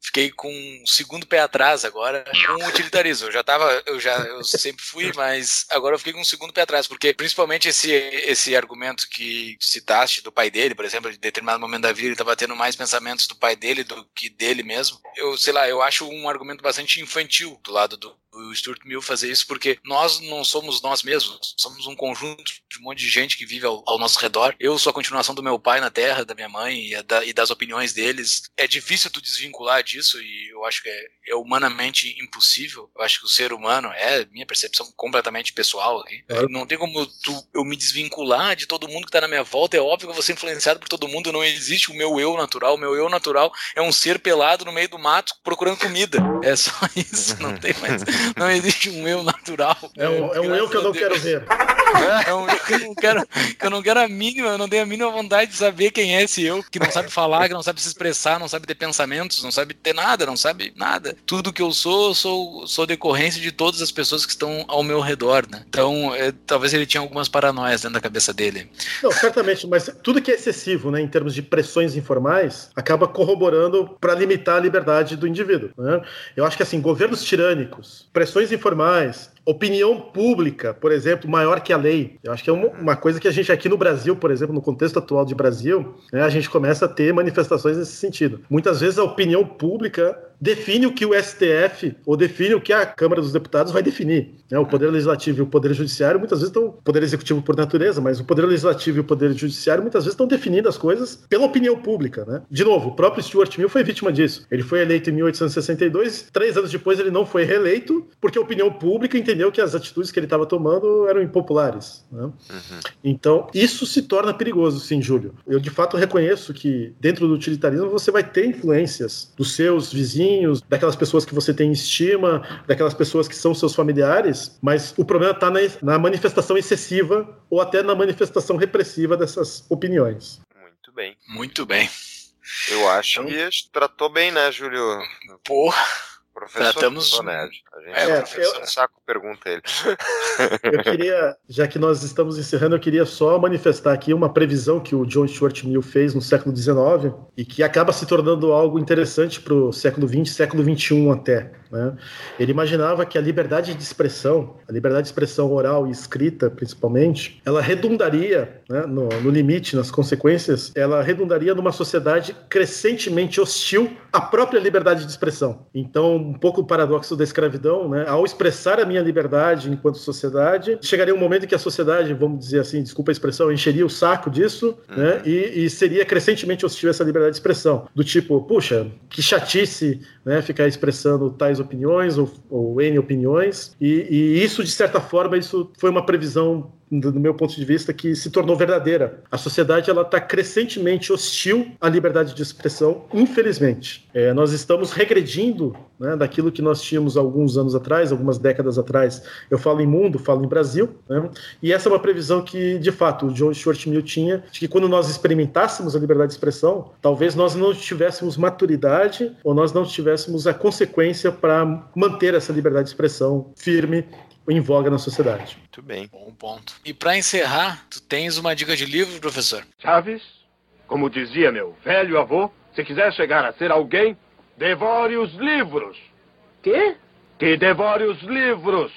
[SPEAKER 1] fiquei com um segundo pé atrás agora com o utilitarismo. Eu já tava, eu já eu sempre fui, mas agora eu fiquei com um segundo pé atrás, porque principalmente esse, esse argumento que citaste do pai dele, por exemplo, em determinado momento da vida ele estava tendo mais pensamentos do pai dele do que dele mesmo. Eu sei lá, eu acho um argumento bastante infantil do lado do, o Stuart Mill fazer isso, porque nós não somos nós mesmos, somos um conjunto de um monte de gente que vive ao, ao nosso redor. Eu sou a continuação do meu pai na Terra, da minha mãe e, da, e, das opiniões deles. É difícil tu desvincular disso e eu acho que é, é, humanamente impossível. Eu acho que o ser humano é minha percepção completamente pessoal. Aqui. É. Não tem como tu, eu me desvincular de todo mundo que está na minha volta. É óbvio que eu vou ser influenciado por todo mundo. Não existe o meu eu natural. O meu eu natural é um ser pelado no meio do mato procurando comida. É só isso. Não tem mais. Não existe um eu natural.
[SPEAKER 3] É um, é um eu que eu não quero ver.
[SPEAKER 1] É um eu não quero, que eu não quero a mínima, eu não tenho a mínima vontade de saber quem é esse eu, que não sabe falar, que não sabe se expressar, não sabe ter pensamentos, não sabe ter nada, não sabe nada. Tudo que eu sou, sou, sou decorrência de todas as pessoas que estão ao meu redor, né? Então, é, talvez ele tinha algumas paranoias dentro da cabeça dele.
[SPEAKER 3] Não, certamente, mas tudo que é excessivo, né, em termos de pressões informais, acaba corroborando para limitar a liberdade do indivíduo. Né? Eu acho que assim, governos tirânicos, pressões informais, opinião pública, por exemplo, maior que a lei. Eu acho que é uma, coisa que a gente aqui no Brasil, por exemplo, no contexto atual de Brasil, né, a gente começa a ter manifestações nesse sentido. Muitas vezes a opinião pública define o que o STF ou define o que a Câmara dos Deputados vai definir. Né? O Poder Legislativo e o Poder Judiciário muitas vezes estão, Poder Executivo por natureza, mas o Poder Legislativo e o Poder Judiciário muitas vezes estão definindo as coisas pela opinião pública. Né? De novo, o próprio Stuart Mill foi vítima disso. Ele foi eleito em 1862, três anos depois ele não foi reeleito, porque a opinião pública entendeu que as atitudes que ele estava tomando eram impopulares. Né? Uhum. Então, isso se torna perigoso, sim, Júlio. Eu de fato reconheço que dentro do utilitarismo você vai ter influências dos seus vizinhos vizinhos, daquelas pessoas que você tem estima, daquelas pessoas que são seus familiares, mas o problema está na, na manifestação excessiva ou até na manifestação repressiva dessas opiniões.
[SPEAKER 2] Muito bem.
[SPEAKER 1] Muito bem.
[SPEAKER 2] Eu acho então... que tratou bem, né, Júlio?
[SPEAKER 1] Porra.
[SPEAKER 2] Professor Tratamos... Nerd. A gente é, professor eu... saco pergunta ele.
[SPEAKER 3] Eu queria, já que nós estamos encerrando, eu queria só manifestar aqui uma previsão que o John Stuart Mill fez no século XIX e que acaba se tornando algo interessante para o século XX, século XXI até. Né? Ele imaginava que a liberdade de expressão, a liberdade de expressão oral e escrita, principalmente, ela redundaria, né, no, no limite, nas consequências, ela redundaria numa sociedade crescentemente hostil à própria liberdade de expressão. Então, um pouco o paradoxo da escravidão, né? Ao expressar a minha liberdade enquanto sociedade, chegaria um momento em que a sociedade, vamos dizer assim, desculpa a expressão, encheria o saco disso, uhum. né? E, e, seria crescentemente hostil a essa liberdade de expressão. Do tipo, puxa, que chatice né, ficar expressando tais opiniões ou, ou N opiniões, e, e isso, de certa forma, isso foi uma previsão do meu ponto de vista, que se tornou verdadeira. A sociedade ela está crescentemente hostil à liberdade de expressão, infelizmente. É, nós estamos regredindo né, daquilo que nós tínhamos alguns anos atrás, algumas décadas atrás. Eu falo em mundo, falo em Brasil, né, e essa é uma previsão que, de fato, o John Stuart Mill tinha, de que quando nós experimentássemos a liberdade de expressão, talvez nós não tivéssemos maturidade ou nós não tivéssemos a consequência para manter essa liberdade de expressão firme em voga na sociedade.
[SPEAKER 1] Muito bem. Bom ponto. E para encerrar, tu tens uma dica de livro, professor?
[SPEAKER 4] Chaves, como dizia meu velho avô, se quiser chegar a ser alguém, devore os livros.
[SPEAKER 5] Quê?
[SPEAKER 4] Que devore os livros.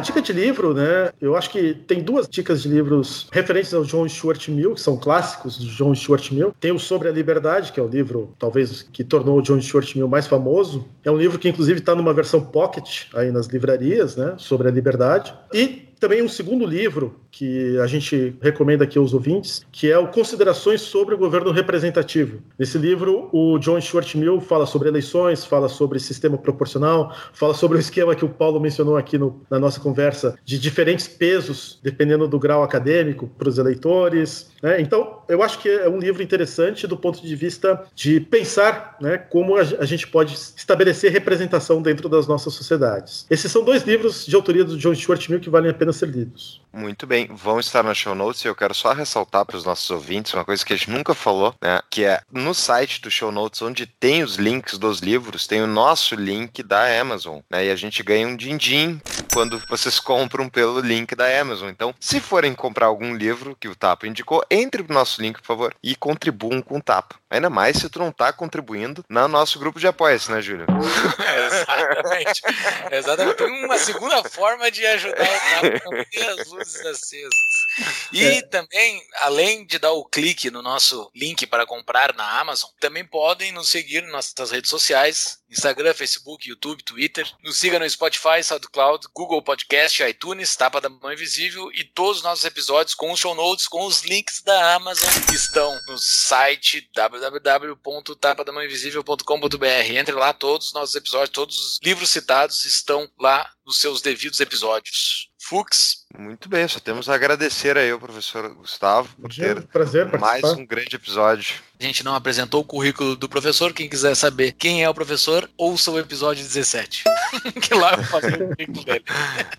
[SPEAKER 3] Dica de livro, né? Eu acho que tem duas dicas de livros referentes ao John Stuart Mill, que são clássicos de John Stuart Mill. Tem o Sobre a Liberdade, que é o livro, talvez, que tornou o John Stuart Mill mais famoso. É um livro que, inclusive, está numa versão pocket aí nas livrarias, né? Sobre a liberdade. E também um segundo livro que a gente recomenda aqui aos ouvintes, que é o Considerações sobre o Governo Representativo. Nesse livro, o John Stuart Mill fala sobre eleições, fala sobre sistema proporcional, fala sobre o esquema que o Paulo mencionou aqui no, na nossa conversa, de diferentes pesos, dependendo do grau acadêmico, para os eleitores. Né? Então, eu acho que é um livro interessante do ponto de vista de pensar né, como a, a gente pode estabelecer representação dentro das nossas sociedades. Esses são dois livros de autoria do John Stuart Mill que valem a pena ser lidos.
[SPEAKER 2] Muito bem, vão estar na show notes e eu quero só ressaltar para os nossos ouvintes uma coisa que a gente nunca falou, né? Que é no site do show notes, onde tem os links dos livros, tem o nosso link da Amazon, né? E a gente ganha um din-din quando vocês compram pelo link da Amazon. Então, se forem comprar algum livro que o Tapa indicou, entre no nosso link, por favor, e contribuam com o Tapa. Ainda mais se tu não tá contribuindo no nosso grupo de apoios, né, Júlio?
[SPEAKER 1] Exatamente. Exatamente. Tem uma segunda forma de ajudar o Tapa a manter as luzes acesas. E é. também, além de dar o clique no nosso link para comprar na Amazon, também podem nos seguir nas nossas redes sociais, Instagram, Facebook, YouTube, Twitter. Nos siga no Spotify, SoundCloud, Google Podcast, iTunes, Tapa da Mão Invisível e todos os nossos episódios com os show notes, com os links da Amazon estão no site www.tapadamãoinvisível.com.br. Entre lá, todos os nossos episódios, todos os livros citados estão lá nos seus devidos episódios. Fux.
[SPEAKER 2] Muito bem, só temos a agradecer aí ao professor Gustavo por ter
[SPEAKER 3] prazer
[SPEAKER 2] mais um grande episódio.
[SPEAKER 1] A gente não apresentou o currículo do professor. Quem quiser saber quem é o professor, ouça o episódio 17. que lá eu faço o currículo dele.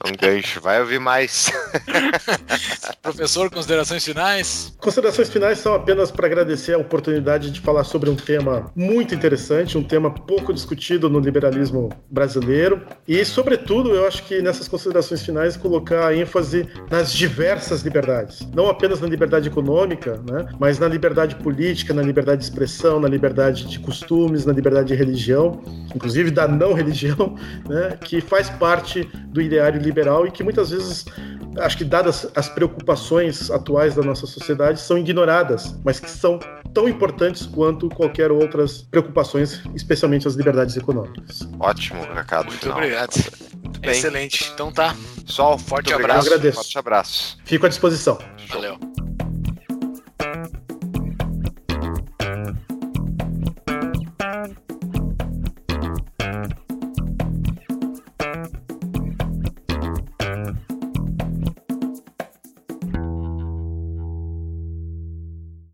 [SPEAKER 2] Um gancho, vai ouvir mais.
[SPEAKER 1] professor, considerações finais?
[SPEAKER 3] Considerações finais são apenas para agradecer a oportunidade de falar sobre um tema muito interessante, um tema pouco discutido no liberalismo brasileiro. E, sobretudo, eu acho que nessas considerações finais colocar ênfase nas diversas liberdades. Não apenas na liberdade econômica, né, mas na liberdade política, na liberdade de expressão, na liberdade de costumes, na liberdade de religião, inclusive da não religião, né, que faz parte do ideário liberal e que muitas vezes, acho que dadas as preocupações atuais da nossa sociedade, são ignoradas, mas que são tão importantes quanto qualquer outras preocupações, especialmente as liberdades econômicas.
[SPEAKER 2] Ótimo recado.
[SPEAKER 1] Muito
[SPEAKER 2] final.
[SPEAKER 1] obrigado. Muito bem. Excelente. Então tá.
[SPEAKER 2] Só um forte abraço.
[SPEAKER 3] Eu agradeço.
[SPEAKER 2] Forte abraço.
[SPEAKER 3] Fico à disposição.
[SPEAKER 1] Valeu.